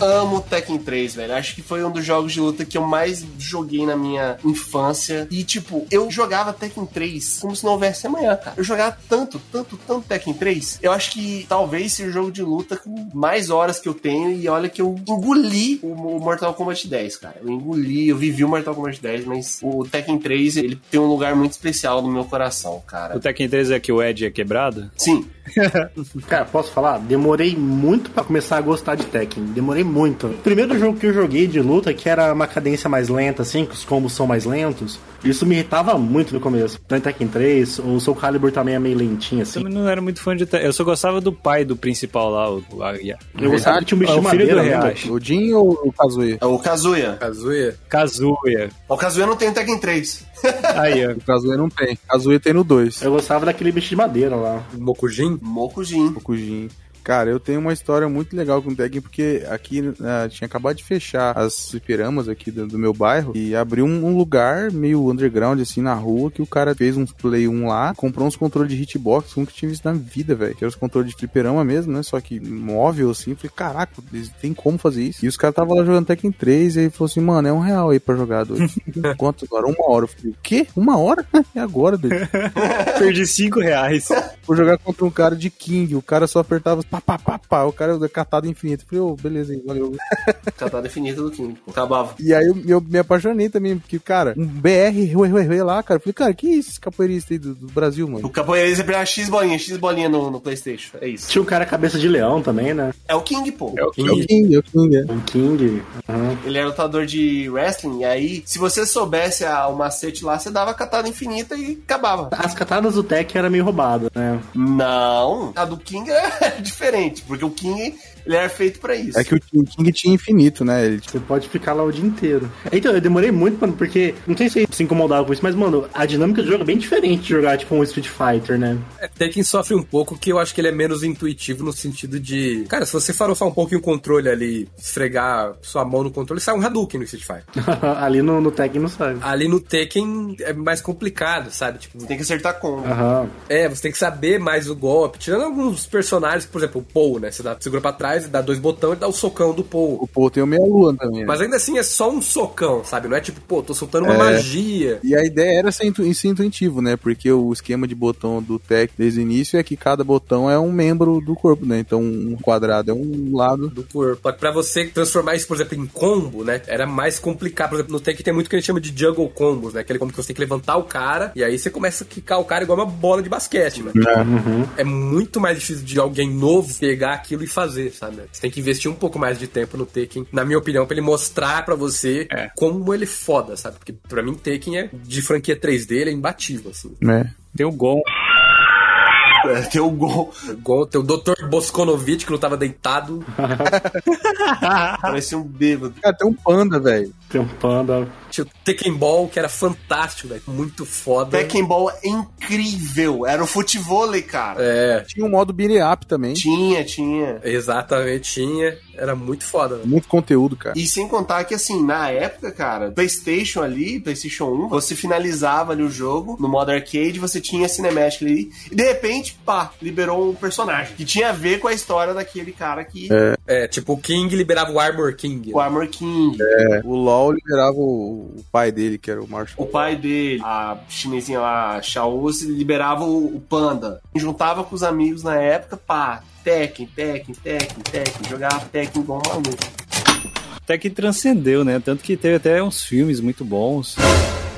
Amo Tekken 3, velho. Acho que foi um dos jogos de luta que eu mais joguei na minha infância. E, tipo, eu jogava Tekken 3 como se não houvesse amanhã, cara. Eu jogava tanto, tanto, tanto Tekken 3. Eu acho que talvez seja o jogo de luta com mais horas que eu tenho. E olha que eu engoli o Mortal Kombat 10, cara. Eu engoli, eu vivi o Mortal Kombat 10, mas o Tekken 3, ele tem um lugar muito especial no meu coração, cara. O Tekken 3 é que o Ed é quebrado? Sim, Cara, posso falar? Demorei muito pra começar a gostar de Tekken. Demorei muito. O primeiro jogo que eu joguei de luta, que era uma cadência mais lenta, assim, que os combos são mais lentos, isso me irritava muito no começo. Tanto Tekken 3, o Soul Calibur também é meio lentinho, assim. Também não era muito fã de Tekken. Eu só gostava do pai do principal lá, o, o. Eu gostava que tinha um bicho É o de filho do madeira, né? O Jin ou o Kazuya? é o Kazuya. Kazuya. Kazuya. O Kazuya não tem o Tekken 3. Aí, ó. O Kazuya não tem. Kazuya tem no 2. Eu gostava daquele bicho de madeira lá. Mokujin. Mokujin. O Kujin. Cara, eu tenho uma história muito legal com o Tekken, porque aqui ah, tinha acabado de fechar as fliperamas aqui do, do meu bairro e abriu um, um lugar meio underground, assim, na rua, que o cara fez uns Play 1 lá, comprou uns controles de hitbox, que eu nunca tinha visto na vida, velho. Que eram os controles de fliperama mesmo, né? Só que móvel, assim. Falei, caraca, tem como fazer isso? E os caras estavam lá jogando Tekken 3 e ele falou assim, mano, é um real aí pra jogar doido. Quanto agora? Uma hora. Eu falei, o quê? Uma hora? É agora, doido. Perdi 5 reais. Vou jogar contra um cara de King, o cara só apertava pá, pá, pá, pá, o cara é catado infinito. Eu falei, ô, beleza aí, valeu. Catada infinita do King. pô. Acabava. E aí eu, eu me apaixonei também, porque, cara, um BR ruê, ruê, ruê lá, cara. Eu falei, cara, que isso, esse capoeirista aí do, do Brasil, O mano? capoeirista é X bolinha, X bolinha no, no Playstation. É isso. Tinha um cara cabeça de leão também, né? É o King, pô. É o É o King. King, é o King, é. O King. Aham. Ele era lutador de wrestling, e aí, se você soubesse a- o macete lá, você dava a catada infinita e acabava. As katanas do Tekken era meio roubada, né? Não, a do King é diferente, porque o King, ele era feito pra isso. É que o King tinha infinito, né? Ele, Você pode ficar lá o dia inteiro. Então, eu demorei muito, mano, porque. Não sei se você se incomodava com isso, mas, mano, a dinâmica do jogo é bem diferente de jogar, tipo, um Street Fighter, né? É, Tekken sofre um pouco que eu acho que ele é menos intuitivo no sentido de. Cara, se você farofar um pouquinho o controle ali, esfregar sua mão no controle, sai um Hadouken no Street Fighter. Ali no, no Tekken não sabe. Ali no Tekken é mais complicado, sabe? Tipo, Tem que acertar combo. Aham. é, você tem que saber mais o golpe. Tirando alguns personagens, por exemplo, o Paul, né? Você dá, segura pra trás, dá dois botões e dá o socão do Paul. o Paul tem o meia-lua também. né? Mas ainda assim é só um socão, sabe? Não é tipo, pô, tô soltando uma É. magia. E a ideia era ser, intu- ser intuitivo, né? Porque o esquema de botão do Tech desde o início é que cada botão é um membro do corpo, né? Então um quadrado é um lado. do corpo. Só que pra você transformar isso, por exemplo, em combo, né? Era mais complicado. Por exemplo, no Tekken tem muito que a gente chama de juggle combos, né? Aquele combo que você tem que levantar o cara e aí você começa a quicar o cara igual uma bola de basquete, né? É muito mais difícil de alguém novo pegar aquilo e fazer, sabe? Você tem que investir um pouco mais de tempo no Tekken, na minha opinião, pra ele mostrar pra você É. como ele é foda, sabe? Porque pra mim Tekken é de franquia 3D, ele é imbatível, assim. né? Tem o Gon. É, tem o gol. Igual tem o Dr. Boskonovic que não tava deitado. Parecia um bêbado. Cara, tem um panda, velho. Tem um panda. Tinha o Tekken Ball, que era fantástico, velho. Muito foda. Tekken Ball é incrível. Era o futevôlei, cara. É, Tinha um modo beat up também. Tinha, tinha. exatamente, tinha. Era muito foda. né? Muito conteúdo, cara. E sem contar que, assim, na época, cara, PlayStation ali, PlayStation 1, você finalizava ali o jogo no modo arcade, você tinha a cinemática ali, e de repente, pá, liberou um personagem que tinha a ver com a história daquele cara que. É, tipo, o King liberava o Armor King. O Armor King, O LoL liberava o, o pai dele, que era o Marshall. o pai dele, a chinesinha lá, a Xiao, se liberava o, o Panda. Juntava com os amigos na época, pá, Tekken, Tekken, Tekken, Tekken, jogava Tekken igual um maluco. Até que transcendeu, né? Tanto que teve até uns filmes muito bons.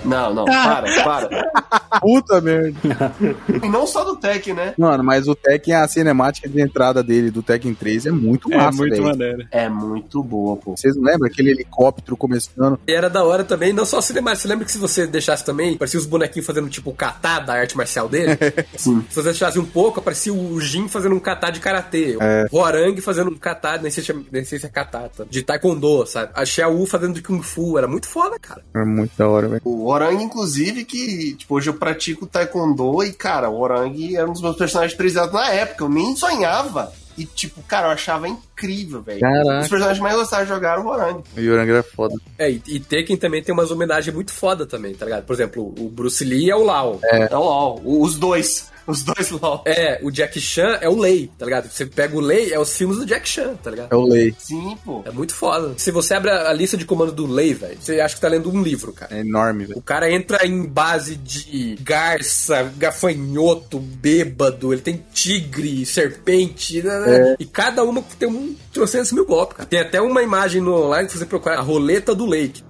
Não, não, para, para. Puta merda. E não só do Tekken, né? Mano, mas o Tekken, a cinemática de entrada dele do Tekken 3 é muito É massa, muito velho. maneiro. É muito boa, pô. Vocês lembram aquele helicóptero começando? E era da hora também, não só cinemática. Você lembra que se você deixasse também, parecia os bonequinhos fazendo tipo o kata da arte marcial dele? Sim. se você deixasse um pouco, aparecia o Jin fazendo um kata de karatê. O Horang fazendo um kata, nem sei, se é- nem sei se é kata, tá? de taekwondo, sabe? A Xiao fazendo de kung fu. Era muito foda, cara. É muito da hora, velho. O Orang, inclusive, que, tipo, hoje eu pratico taekwondo e, cara, o Orang era um dos meus personagens prediletos na época. Eu nem sonhava. E, tipo, cara, eu achava incrível, velho. Os personagens que mais gostavam de jogar o Orang. O Yoranga era foda. É, e, e Tekken também tem umas homenagens muito foda também, tá ligado? Por exemplo, o Bruce Lee é o Lau. É o LOL. o- Os dois. Os dois LOL. É, o Jack Chan é o Lei, tá ligado? Você pega o Lei, é os filmes do Jack Chan, tá ligado? É o Lei. Sim, pô. É muito foda. Se você abre a lista de comando do Lei, velho, você acha que tá lendo um livro, cara. É enorme, velho. O cara entra em base de garça, gafanhoto, bêbado, ele tem tigre, serpente, né, né? e cada uma tem um trocentos mil golpes, cara. Tem até uma imagem no online que você procurar a roleta do Lake.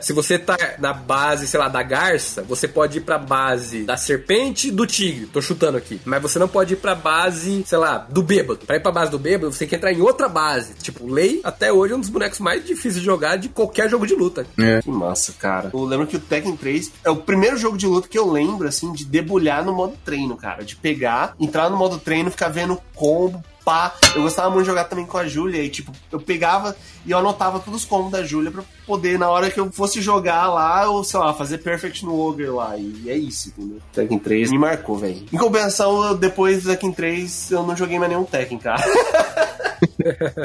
Se você tá na base, sei lá, da garça, você pode ir pra base da serpente e do tigre. Tô chutando aqui. Mas você não pode ir pra base, sei lá, do bêbado. Pra ir pra base do bêbado, você tem que entrar em outra base. Tipo, Lei, até hoje, é um dos bonecos mais difíceis de jogar de qualquer jogo de luta. Que massa, cara. Eu lembro que o Tekken 3 é o primeiro jogo de luta que eu lembro, assim, de debulhar no modo treino, cara. De pegar, entrar no modo treino, ficar vendo combo, pá. Eu gostava muito de jogar também com a Júlia e, tipo, eu pegava e eu anotava todos os combos da Júlia pra poder, na hora que eu fosse jogar lá, ou sei lá, fazer Perfect no Ogre lá. E é isso, entendeu? Tekken 3 me marcou, velho. Em compensação, depois do Tekken 3, eu não joguei mais nenhum Tekken, cara.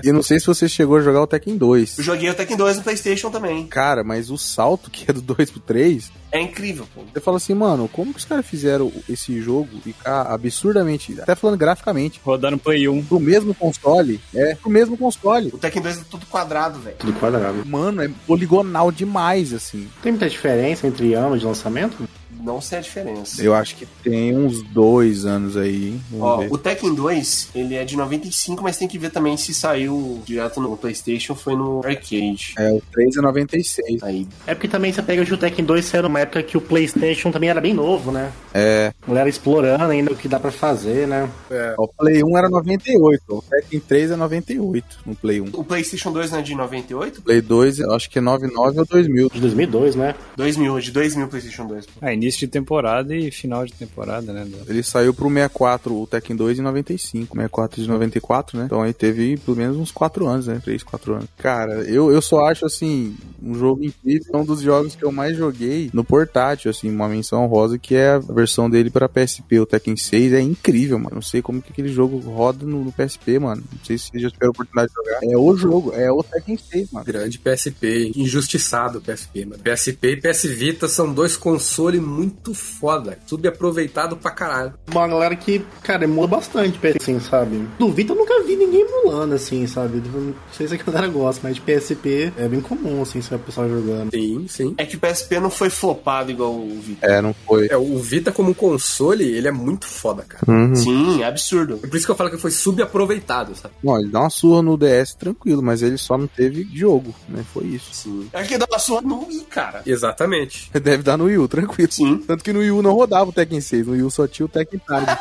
E não sei se você chegou a jogar o Tekken 2. Eu joguei o Tekken 2 no PlayStation também. Cara, mas o salto que é do 2 pro 3, É incrível, pô. você fala assim, mano, como que os caras fizeram esse jogo ficar absurdamente, até falando graficamente, Rodar no Play 1. Pro mesmo console? É, pro mesmo console. O Tekken 2 é tudo quadrado, velho. Tudo quadrado. Mano, é poligonal demais, assim. Tem muita diferença entre anos de lançamento? Não sei a diferença. Eu acho que tem uns dois anos aí. Ó, ver. o Tekken 2, ele é de 95, mas tem que ver também se saiu direto no PlayStation ou foi no arcade. É, o 3 é 96. Aí, É porque também você pega o Tekken 2 saiu numa época que o PlayStation também era bem novo, né? É, A galera explorando ainda o que dá pra fazer, né? ó, o Play 1 era 98, o Tekken 3 é 98 no Play 1. o PlayStation 2 não é de 98? Play 2, eu acho que é 99 ou 2000. De 2002, né? 2000, de 2000 PlayStation 2. pô. Ah, início de temporada e final de temporada, né? Ele saiu pro 64, o Tekken 2 em 95, 64 de 94, né? Então aí teve pelo menos uns 4 anos, né? 3, 4 anos. Cara, eu, eu só acho, assim, um jogo incrível. É um dos jogos que eu mais joguei no portátil, assim, uma menção rosa, que é a versão dele para PSP, o Tekken 6. É incrível, mano. Não sei como que aquele jogo roda no, no PSP, mano. Não sei se você já tiveram a oportunidade de jogar. É o jogo, é o Tekken 6, mano. Grande PSP, injustiçado o PSP, mano. PSP e PS Vita são dois consoles muito foda, subaproveitado pra caralho. Uma galera que, cara, emula bastante, assim, sabe? Do Vita eu nunca vi ninguém emulando, assim, sabe? Não sei se a galera gosta, mas de PSP é bem comum, assim, se o pessoal jogando. Sim, sim. É que o PSP não foi flopado igual o Vita. É, não foi. É, o Vita como console, ele é muito foda, cara. Uhum. Sim, absurdo. É por isso que eu falo que foi subaproveitado, sabe? Não, ele dá uma surra no DS tranquilo, mas ele só não teve jogo, né? Foi isso. Sim. É que dá uma sua no Wii, cara. Exatamente. Deve dar no Wii U, tranquilo. Sim. Tanto que no Wii U não rodava o Tekken 6, no Wii U só tinha o Tekken Target.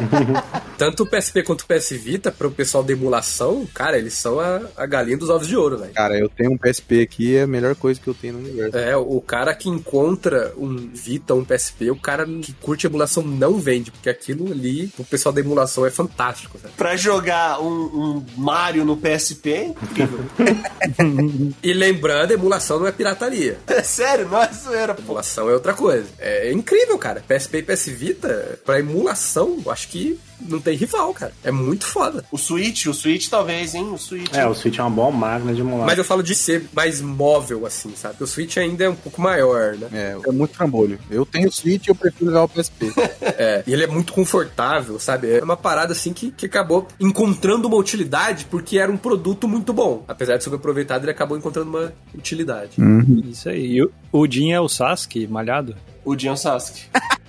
Tanto o PSP quanto o PS Vita, pro pessoal da emulação, cara, eles são a, a galinha dos ovos de ouro, velho. Cara, eu tenho um PSP aqui, é a melhor coisa que eu tenho no universo. É, o cara que encontra um Vita, um PSP, o cara que curte emulação não vende, porque aquilo ali, o pessoal da emulação é fantástico, sabe? Pra jogar um, um Mario no PSP, é incrível. E lembrando, emulação não é pirataria. é sério, não é zoeira, pô. Emulação é outra coisa. É incrível, cara. PSP e PS Vita, pra emulação, acho que não tem rival, cara. É muito foda. O Switch, o Switch talvez, hein? O Switch. É, o Switch é uma boa máquina de emular. Mas eu falo de ser mais móvel, assim, sabe? O Switch ainda é um pouco maior, né? É, é muito trambolho. Eu tenho Switch e eu prefiro jogar o PSP. É, e ele é muito confortável, sabe? É uma parada assim que, que acabou encontrando uma utilidade porque era um produto muito bom. Apesar de subaproveitado, ele acabou encontrando uma utilidade. Isso aí. E o, o Jin é o Sasuke, malhado? O Jin é o Sasuke.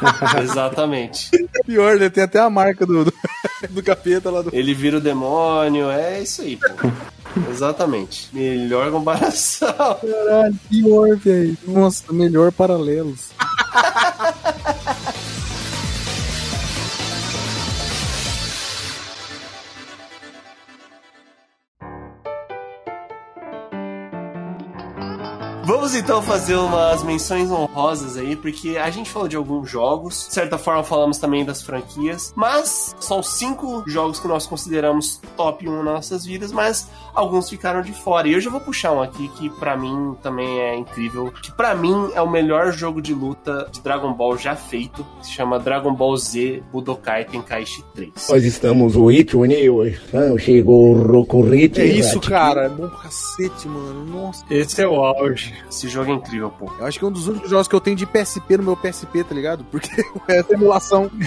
Exatamente. Pior, né? Tem até a marca do, do, do capeta lá do. Ele vira o demônio, é isso aí, pô. Exatamente. Melhor comparação. Caralho, pior, velho. Nossa, melhor paralelos. Vamos então fazer umas menções honrosas aí, porque a gente falou de alguns jogos, de certa forma falamos também das franquias, mas são cinco jogos que nós consideramos top 1 nas nossas vidas, mas alguns ficaram de fora. E eu já vou puxar um aqui que pra mim também é incrível, que pra mim é o melhor jogo de luta de Dragon Ball já feito, que se chama Dragon Ball Z Budokai Tenkaichi 3. Nós estamos o Itio Neo, chegou o Rokurite. É isso, cara. É bom pra cacete, mano. Nossa. Esse é o auge. Esse jogo é incrível, pô. Eu acho que é um dos únicos jogos que eu tenho de PSP no meu PSP, tá ligado? Porque essa emulação.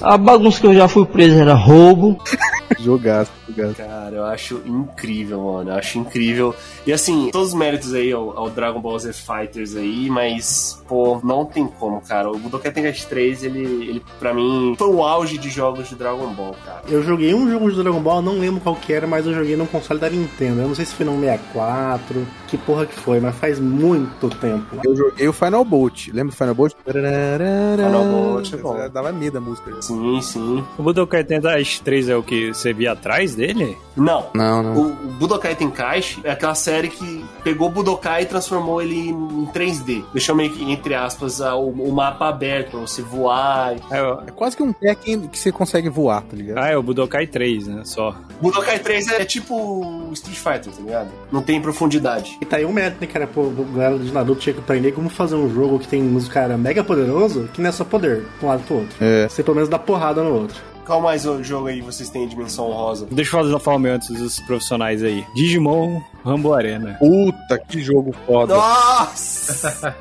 A bagunça que eu já fui preso era roubo. Jogaço, jogaço. Cara, eu acho incrível, mano. Eu acho incrível. E assim, todos os méritos aí ao, ao Dragon Ball Z Fighters aí, mas, pô, não tem como, cara. O Budokai Tenkaichi 3, ele, ele pra mim, foi o auge de jogos de Dragon Ball, cara. Eu joguei um jogo de Dragon Ball, não lembro qual que era, mas eu joguei no console da Nintendo. Eu não sei se foi no 64, que porra que foi, mas faz muito tempo. Eu joguei o Final Bolt. Lembra do Final Bolt? Final Bolt é bom. Dava medo a música. Sim, sim. O Budokai Tenkaichi 3 é o que você via atrás dele? Não. Não, não. O, o Budokai Tenkaichi é aquela série que pegou o Budokai e transformou ele em 3D. Deixou meio que, entre aspas, o, o mapa aberto pra você voar. É, É quase que um Tekken que você consegue voar, tá ligado? ah, é o Budokai 3, né? Só. Budokai 3 é tipo o Street Fighter, tá ligado? Não tem profundidade. E tá aí um mérito, né, cara? Pô, o galera de Naruto tinha que aprender como fazer um jogo que tem uns cara mega poderoso, que não é só poder, de um lado pro outro. É. Você pelo menos dá porrada no outro. Qual mais o jogo aí vocês têm em dimensão rosa? Deixa eu fazer falar o meu antes dos profissionais aí. Digimon Rambo Arena. Puta, que jogo foda. Nossa!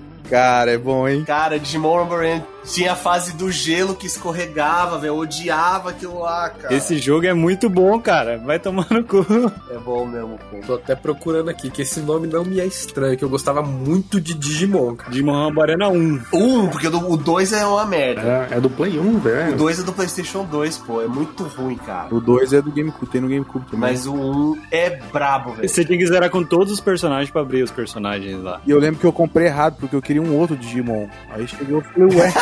Cara, é bom, hein? Cara, Digimon Band tinha a fase do gelo que escorregava, velho. Eu odiava aquilo lá, cara. Esse jogo é muito bom, cara. Vai tomar no cu. É bom mesmo, pô. Tô até procurando aqui, que esse nome não me é estranho, que eu gostava muito de Digimon, cara. Digimon Rambo Arena 1. Um, porque o 2 é uma merda. É, é do Play 1, O velho. 2 é do PlayStation 2, pô. É muito ruim, cara. O 2 é do GameCube, tem no GameCube também. Mas o 1 um é brabo, velho. Você tinha que zerar com todos os personagens pra abrir os personagens lá. E eu lembro que eu comprei errado, porque eu queria um outro Digimon. Aí chegou e falei, ué.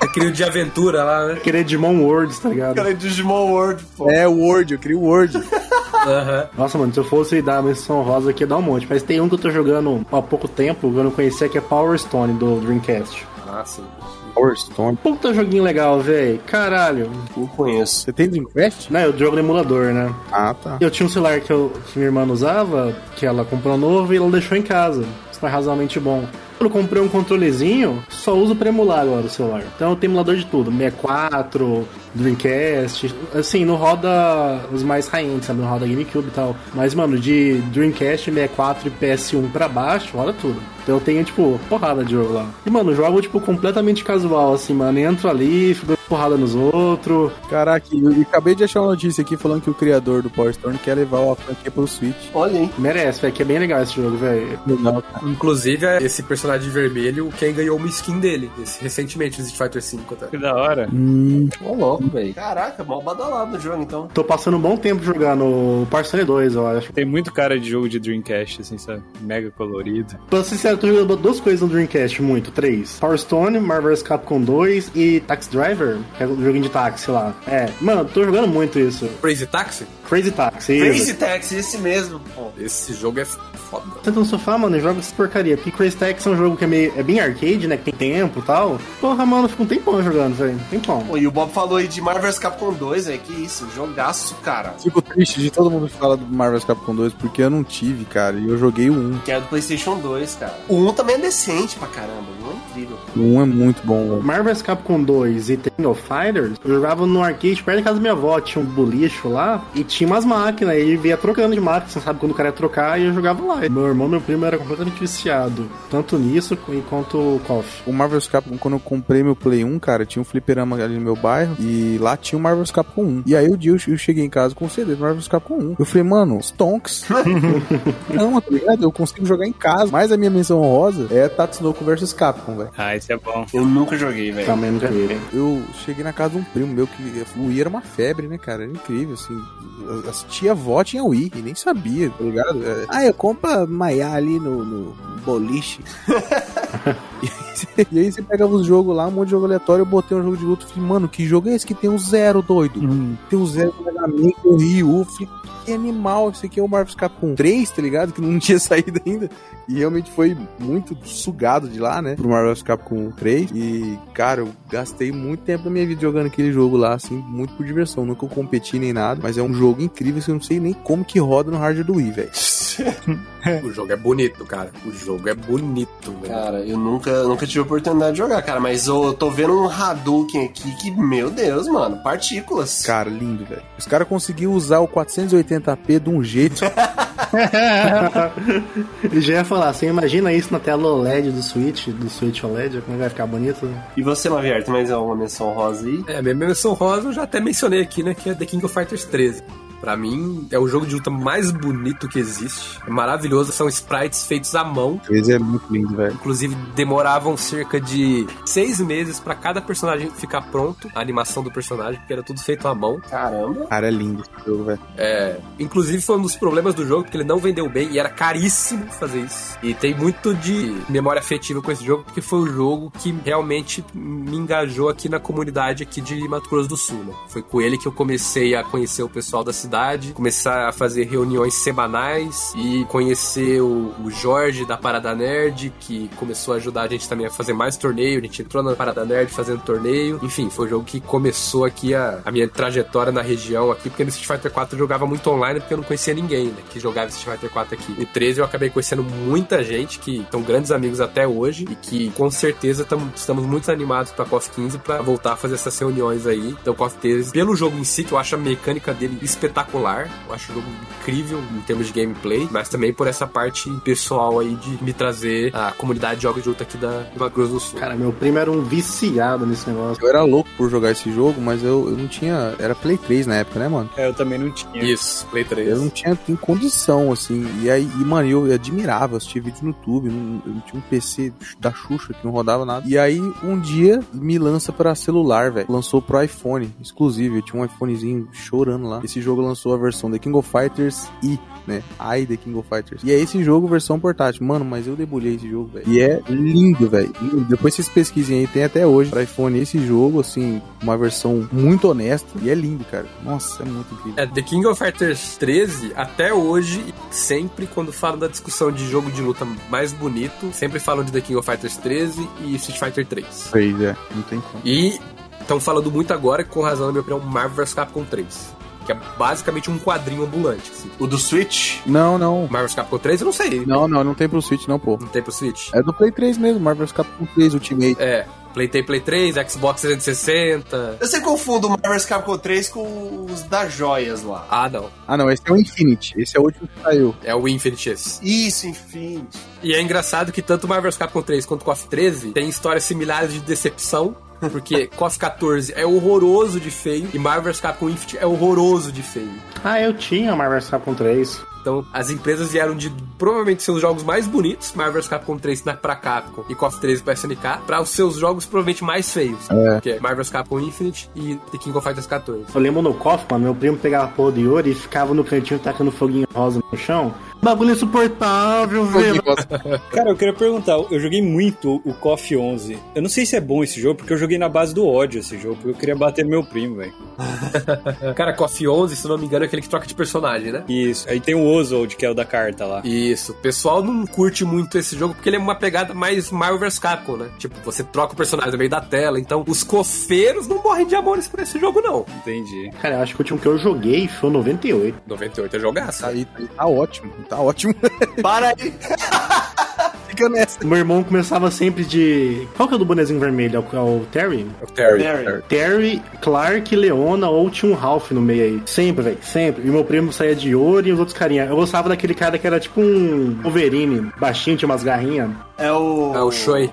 Aquele de aventura lá, né? Querer Digimon Worlds, tá ligado? Cara, é Digimon World, pô. é, o Word, eu queria o Word. Aham. Nossa, mano, se eu fosse dar a menção rosa aqui, ia dar um monte. Mas tem um que eu tô jogando há pouco tempo, que eu não conhecia, que é Power Stone, do Dreamcast. Ah, sim. Power Stone. Puta joguinho legal, velho. Caralho. Não conheço. Você tem Dreamcast? Né, eu jogo no emulador, né? Ah, tá. Eu tinha um celular que, eu, que minha irmã usava, que ela comprou novo e ela deixou em casa. Isso foi razoavelmente bom. Quando eu comprei um controlezinho, só uso pra emular agora o celular. Então eu tenho emulador de tudo: 64, Dreamcast. Assim, não roda os mais high-end, sabe? Não roda GameCube e tal. Mas, mano, de Dreamcast, 64 e PS1 pra baixo, roda tudo. Eu tenho, tipo, porrada de jogo lá. E, mano, jogo, tipo, completamente casual, assim, mano. Entro ali, fico dando porrada nos outros. Caraca, eu acabei de achar uma notícia aqui falando que o criador do Power Stone quer levar o franquia pro Switch. Olha aí. Merece, velho, que é bem legal esse jogo, velho. Legal, cara. Inclusive, esse personagem vermelho, quem ganhou uma skin dele, esse, recentemente, no Street Fighter V, tá? Que da hora. Ô, louco, velho. Caraca, mal badalado no jogo, então. Tô passando um bom tempo jogando Parcel 2, eu acho. Tem muito cara de jogo de Dreamcast, assim, sabe? Mega colorido. Pra ser sincero, tô jogando duas coisas no Dreamcast, muito, três. Power Stone, Marvel vs Capcom 2 e Taxi Driver, que é o joguinho de táxi lá. É, mano, tô jogando muito isso. Crazy Taxi? Crazy Taxi, Crazy. Taxi, esse mesmo, pô. Esse jogo é foda. Senta no sofá, mano, e joga essa porcaria. Porque Crazy Taxi é um jogo que é, meio, é bem arcade, né? Que tem tempo e tal. Porra, mano, fica um tempão jogando, velho. Tempão. Pô, e o Bob falou aí de Marvel vs Capcom 2, é que isso, jogaço, cara. Fico triste de todo mundo falar do Marvel's Capcom 2 porque eu não tive, cara, e eu joguei o 1. Que é do PlayStation 2, cara. O 1 também é decente pra caramba, o 1 é incrível. O 1 é muito bom, velho. Marvel vs Capcom 2 e King of Fighters, eu jogava no arcade perto da casa da minha avó, tinha um bolicho lá e tinha umas máquinas, e via trocando de máquina, você sabe quando o cara ia trocar, e eu jogava lá. Meu irmão, meu primo era completamente viciado, tanto nisso quanto o KOF. O Marvel's Capcom, quando eu comprei meu Play 1, cara, tinha um fliperama ali no meu bairro e lá tinha o Marvel's Capcom 1. E aí o dia eu cheguei em casa com o CD do Marvel's Capcom 1. Eu falei, mano, Stonks. não, tá ligado? Eu consigo jogar em casa. Mas a minha menção honrosa é Tatsunoko vs Capcom, velho. Ah, esse é bom. Eu nunca joguei, velho. Também nunca vi. Eu cheguei na casa de um primo meu que o Wii era uma febre, né, cara? Era incrível, assim. As tia avó tinha Wii e nem sabia, tá ligado? É, Ah, eu compro Maiá ali no, no boliche. e, aí você, pegava os jogos lá, um monte de jogo aleatório, eu botei um jogo de luta e falei, mano, que jogo é esse que tem um zero, doido? Tem um zero do Mega Man, com o Ryu. Falei, que animal, esse aqui é o Marvel's Capcom 3, tá ligado? Que não tinha saído ainda. E realmente foi muito sugado de lá, né? Pro Marvel's Capcom 3. E, cara, eu gastei muito tempo da minha vida jogando aquele jogo lá, assim, muito por diversão. Nunca eu competi nem nada, mas é um jogo incrível, assim, eu não sei nem como que roda no hardware do Wii, velho. O jogo é bonito, cara. O jogo é bonito, velho. Cara, eu nunca nunca, tive a oportunidade de jogar, cara. Mas eu tô vendo um Hadouken aqui que, meu Deus, mano, partículas. Cara, lindo, velho. Os caras conseguiram usar o 480p de um jeito. Eu já ia falar, você imagina isso na tela OLED do Switch, do Switch OLED, como vai ficar bonito? E você, Maviar, tem mais alguma menção rosa aí? É, minha menção rosa eu já até mencionei aqui, né? Que é The King of Fighters 13. Pra mim, é o jogo de luta mais bonito que existe. É maravilhoso, são sprites feitos à mão. Esse é muito lindo, velho. Inclusive, demoravam cerca de seis meses pra cada personagem ficar pronto, a animação do personagem, porque era tudo feito à mão. Caramba. Cara, é lindo esse jogo, velho. É, inclusive foi um dos problemas do jogo, porque ele não vendeu bem e era caríssimo fazer isso. E tem muito de memória afetiva com esse jogo, porque foi o jogo que realmente me engajou aqui na comunidade aqui de Mato Grosso do Sul, né? Foi com ele que eu comecei a conhecer o pessoal da cidade, começar a fazer reuniões semanais e conhecer o, o Jorge da Parada Nerd, que começou a ajudar a gente também a fazer mais torneio. A gente entrou na Parada Nerd fazendo torneio. Enfim, foi o jogo que começou aqui a, a minha trajetória na região aqui, porque no Street Fighter 4 eu jogava muito online porque eu não conhecia ninguém, né, que jogava Street Fighter 4 aqui. O 13 eu acabei conhecendo muita gente que são grandes amigos até hoje e que com certeza tam, estamos muito animados pra KOF 15 pra voltar a fazer essas reuniões aí. Então, KOF 13, pelo jogo em si, que eu acho a mecânica dele espetacular. Eu acho o jogo incrível em termos de gameplay, mas também por essa parte pessoal aí de me trazer a comunidade de jogos de luta aqui da, Mato Grosso do Sul. Cara, meu primo era um viciado nesse negócio. Eu era louco por jogar esse jogo, mas eu, eu não tinha. Era Play 3 na época, né, mano? É, eu também não tinha. Isso, Play 3. Eu não tinha tem condição, assim. E aí, e, mano, eu admirava, assistia vídeo no YouTube. Não, eu não tinha um PC da Xuxa que não rodava nada. E aí, um dia, me lança pra celular, velho. Lançou pro iPhone, exclusivo. Eu tinha um iPhonezinho chorando lá. Esse jogo lançou a versão The King of Fighters e né? I The King of Fighters. E é esse jogo versão portátil. Mano, mas eu debulhei esse jogo, velho. E é lindo, velho. Depois vocês pesquisem aí, tem até hoje pra iPhone esse jogo, assim, uma versão muito honesta. E é lindo, cara. Nossa, é muito incrível. É, The King of Fighters 13, até hoje, sempre quando falam da discussão de jogo de luta mais bonito, sempre falam de The King of Fighters 13 e Street Fighter 3. Pois é, não tem como. E estão falando muito agora, com razão, na minha opinião, Marvel vs Capcom 3. Que é basicamente um quadrinho ambulante. Assim. O do Switch? Não, não. Marvel vs Capcom 3 eu não sei. Não, não, não tem pro Switch, não, pô. Não tem pro Switch? É do Play 3 mesmo, Marvel vs Capcom 3 Ultimate. É. Play tem Play 3, Xbox 360. Eu sempre confundo o Marvel vs Capcom 3 com os das joias lá. Ah, não. Ah, não, esse é o Infinity. Esse é o último que saiu. É o Infinite esse. Isso, Infinity. E é engraçado que tanto Marvel vs Capcom 3 quanto KOF 13 tem histórias similares de decepção. Porque KOF 14 é horroroso de feio e Marvel vs Capcom Infinite é horroroso de feio. Ah, eu tinha Marvel vs Capcom 3. Então, as empresas vieram de provavelmente seus jogos mais bonitos, Marvel vs Capcom 3 na, pra Capcom e KOF 13 pra SNK, para os seus jogos provavelmente mais feios. É. Que é Marvel vs Capcom Infinite e The King of Fighters 14. Eu lembro no KOF, mano, meu primo pegava a porra de ouro e ficava no cantinho tacando foguinho rosa no chão. Bagulho insuportável, velho. Cara, eu queria perguntar, eu joguei muito o KOF 11. Eu não sei se é bom esse jogo, porque eu joguei na base do ódio esse jogo, porque eu queria bater no meu primo, velho. Cara, KOF 11, se não me engano, é aquele que troca de personagem, né? Isso. Aí tem o Oswald, que é o da carta lá. Isso. O pessoal não curte muito esse jogo porque ele é uma pegada mais Marvel vs Capcom, né? Tipo, você troca o personagem no meio da tela, então os cofeiros não morrem de amores por esse jogo, não. Entendi. Cara, eu acho que o último que eu joguei foi o 98. 98 é jogaço. Aí, aí tá ótimo, tá ótimo. Para aí. Fica nessa. Meu irmão começava sempre de. Qual que é o do bonezinho vermelho? É o, é o Terry? É o Terry. Terry. Terry, Clark, Leona ou tinha um Ralph no meio aí. Sempre, velho, sempre. E meu primo saía de ouro e os outros carinha. Eu gostava daquele cara que era tipo um Wolverine, baixinho, tinha umas garrinhas. É o. É o Shoei.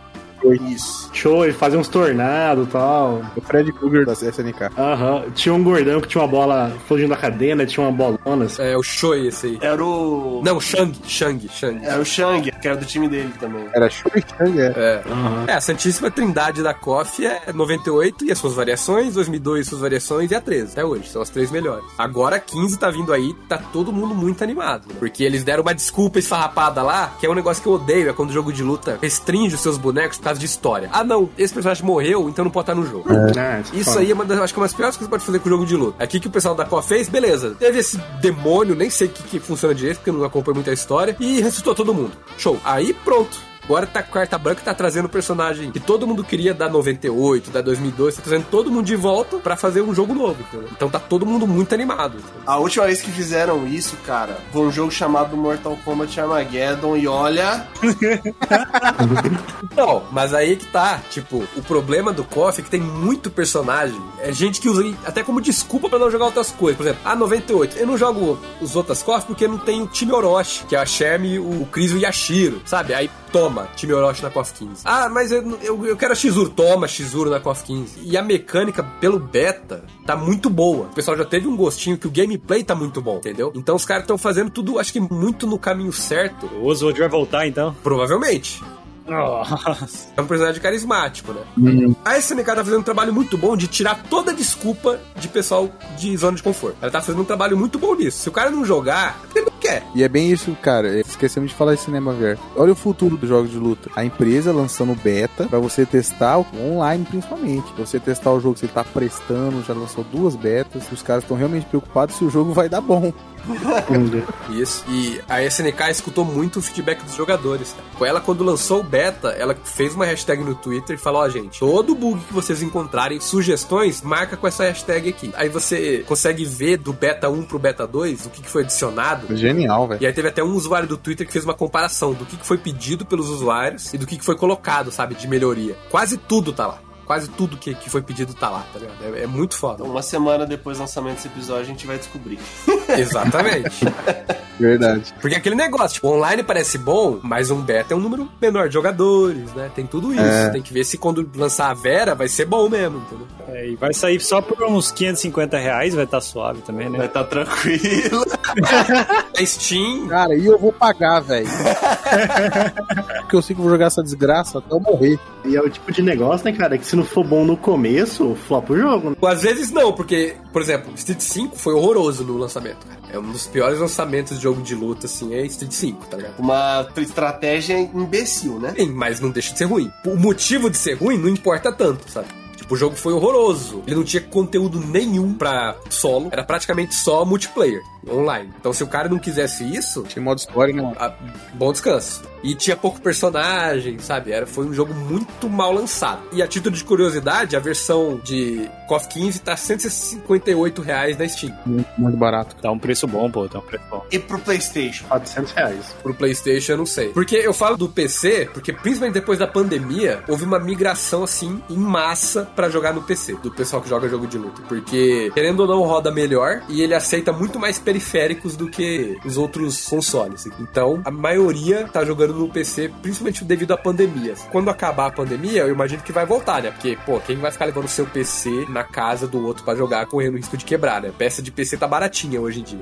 Isso. Show, ele fazia uns tornados e tal. O Fred Krueger da SNK. Aham. Tinha um gordão que tinha uma bola fugindo da cadeia, né? Tinha uma bolona. assim. É o Shoei esse aí. Era o. Não, Shang. Shang. Shang. Era o Shang, que era do time dele também. Era Shuri Shang, é. É. É, a Santíssima Trindade da KOF é 98 e as suas variações, 2002 suas variações e a 13, até hoje. São as três melhores. Agora a 15 tá vindo aí, tá todo mundo muito animado. né? Porque eles deram uma desculpa esfarrapada lá, que é um negócio que eu odeio, é quando o jogo de luta restringe os seus bonecos causa de história. Ah, não, esse personagem morreu, então não pode estar no jogo. Ah, Isso aí é uma das, acho que é uma das piores coisas que você pode fazer com o jogo de luta. Aqui que o pessoal da KOF fez, beleza. Teve esse demônio, nem sei o que, que funciona direito, porque eu não acompanho muito a história, e ressuscitou todo mundo. Show. Aí pronto. Agora tá carta branca tá trazendo o personagem que todo mundo queria da 98, da 2002, tá trazendo todo mundo de volta pra fazer um jogo novo, entendeu? Então tá todo mundo muito animado. entendeu? A última vez que fizeram isso, cara, foi um jogo chamado Mortal Kombat Armageddon e olha, Não, mas aí que tá, tipo, o problema do KOF é que tem muito personagem. É gente que usa até como desculpa pra não jogar outras coisas. Por exemplo, a 98, eu não jogo os outras KOF porque não tem o time Orochi, que é a Shermie, o Chris e o Yashiro, sabe? Aí toma, time Orochi na KOF 15. Ah, mas eu, eu, eu quero a Shizuru, toma Shizuru na KOF 15. E a mecânica pelo beta tá muito boa. O pessoal já teve um gostinho que o gameplay tá muito bom, entendeu? Então os caras estão fazendo tudo, acho que muito no caminho certo. O Oswald vai voltar então? Provavelmente. Nossa. É um personagem carismático, né? A SNK tá fazendo um trabalho muito bom de tirar toda a desculpa de pessoal de zona de conforto. Ela tá fazendo um trabalho muito bom nisso. Se o cara não jogar, é porque ele não quer. E é bem isso, cara. Esquecemos de falar de cinema VR. Olha o futuro dos jogos de luta. A empresa lançando beta pra você testar online, principalmente. Você testar o jogo, se ele tá prestando, já lançou duas betas. Os caras estão realmente preocupados se o jogo vai dar bom. Isso. E a SNK escutou muito o feedback dos jogadores. Cara. Ela, quando lançou o beta, ela fez uma hashtag no Twitter e falou: Ó, gente, todo bug que vocês encontrarem, sugestões, marca com essa hashtag aqui. Aí você consegue ver do beta 1 pro beta 2 o que, que foi adicionado. Genial, velho. E aí teve até um usuário do Twitter que fez uma comparação do que, que foi pedido pelos usuários e do que, que foi colocado, sabe, de melhoria. Quase tudo tá lá. Quase tudo que, que foi pedido tá lá, tá ligado? É, é muito foda. Então, uma semana depois do lançamento desse episódio, a gente vai descobrir. Exatamente. Verdade. Porque aquele negócio, tipo, online parece bom, mas um beta é um número menor de jogadores, né? Tem tudo isso. É. Tem que ver se quando lançar a Vera vai ser bom mesmo, entendeu? É, e vai sair só por uns 550 reais, vai estar suave também, né? Vai estar tranquilo. A Steam. Cara, e eu vou pagar, velho. Porque eu sei que vou jogar essa desgraça até eu morrer. E é o tipo de negócio, né, cara, que se não for bom no começo, flopa o jogo. né? Às vezes não, porque, por exemplo, Street 5 foi horroroso no lançamento, cara. É um dos piores lançamentos de jogo de luta, assim, é Street 5, tá ligado? Uma estratégia imbecil, né? Sim, mas não deixa de ser ruim. O motivo de ser ruim não importa tanto, sabe? Tipo, o jogo foi horroroso. Ele não tinha conteúdo nenhum pra solo. Era praticamente só multiplayer, online. Então, se o cara não quisesse isso, Tinha modo história, né? ah, bom descanso. E tinha pouco personagem, sabe? Era, foi um jogo muito mal lançado. E a título de curiosidade, a versão de KOF 15 tá 158 reais na Steam. Muito, muito barato. Tá um preço bom, pô, tá um preço bom. E pro PlayStation? 400 reais. Pro PlayStation, eu não sei. Porque eu falo do PC, porque principalmente depois da pandemia, houve uma migração assim em massa pra jogar no PC, do pessoal que joga jogo de luta. Porque, querendo ou não, roda melhor e ele aceita muito mais periféricos do que os outros consoles. Então, a maioria tá jogando no PC, principalmente devido à pandemia. Quando acabar a pandemia, eu imagino que vai voltar, né? Porque, pô, quem vai ficar levando o seu PC na casa do outro pra jogar correndo o risco de quebrar, né? Peça de PC tá baratinha hoje em dia.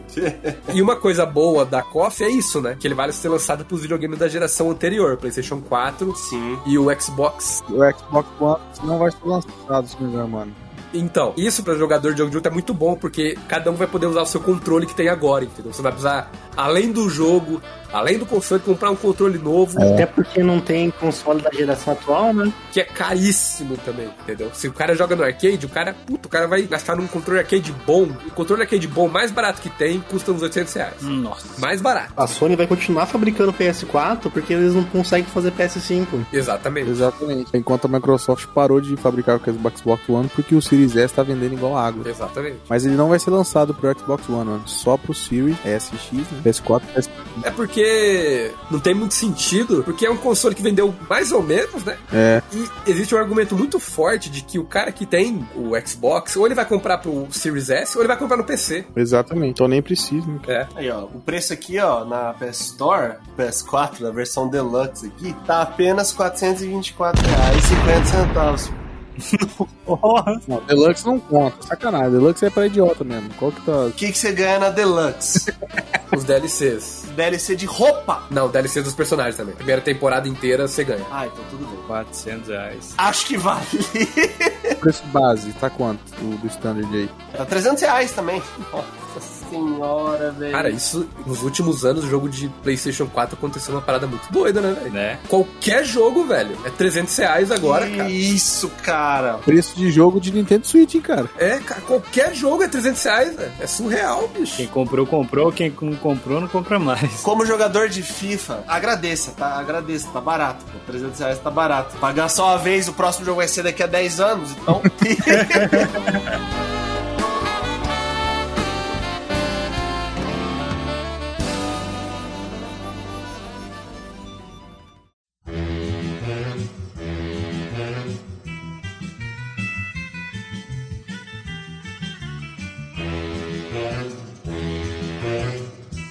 E uma coisa boa da KOF é isso, né? Que ele vai ser lançado pros videogames da geração anterior, PlayStation 4 Sim. e o Xbox. O Xbox One não vai ser lançado, se não me engano, mano. Então, isso pra jogador de jogo de luta é muito bom, porque cada um vai poder usar o seu controle que tem agora, entendeu? Você vai precisar, além do jogo, além do console, comprar um controle novo, Até porque não tem console da geração atual, né? que é caríssimo também, entendeu? Se o cara joga no arcade, o cara, puto, o cara vai gastar num controle arcade bom. O controle arcade bom mais barato que tem custa uns 800 reais. Nossa. Mais barato. A Sony vai continuar fabricando PS4 porque eles não conseguem fazer PS5. Exatamente. Exatamente. Enquanto a Microsoft parou de fabricar o Xbox One porque o Series S tá vendendo igual água. Exatamente. Mas ele não vai ser lançado pro Xbox One, mano. Só pro Series S, X, né? PS4, PS... É porque não tem muito sentido, porque é um console que vendeu mais ou menos, né? É. E existe um argumento muito forte de que o cara que tem o Xbox, ou ele vai comprar pro Series S, ou ele vai comprar no PC. Exatamente. Então nem preciso, né? É. Aí, ó, o preço aqui, ó, na PS Store, PS4, da versão Deluxe aqui, tá apenas R$ 424,50. Não, Deluxe não conta. Sacanagem. Deluxe é pra idiota mesmo. Qual que tá... O que, que você ganha na Deluxe? Os DLCs. DLC de roupa. Não, DLC dos personagens também. Primeira temporada inteira você ganha. Ah, então tudo bem. 400 reais. Acho que vale. Preço base tá quanto? O do Standard aí. Tá 300 reais também. Ó, senhora, velho. Cara, isso, nos últimos anos, o jogo de PlayStation 4 aconteceu uma parada muito doida, né, velho? Né? Qualquer jogo, velho, é 300 reais agora, cara. Isso, cara. Preço de jogo de Nintendo Switch, hein, cara. É, cara, qualquer jogo é 300 reais, velho. É surreal, bicho. Quem comprou, comprou. Quem não comprou, não compra mais. Como jogador de FIFA, agradeça, tá? Agradeça, tá barato, pô. 300 reais tá barato. Pagar só uma vez, o próximo jogo vai ser daqui a 10 anos, então.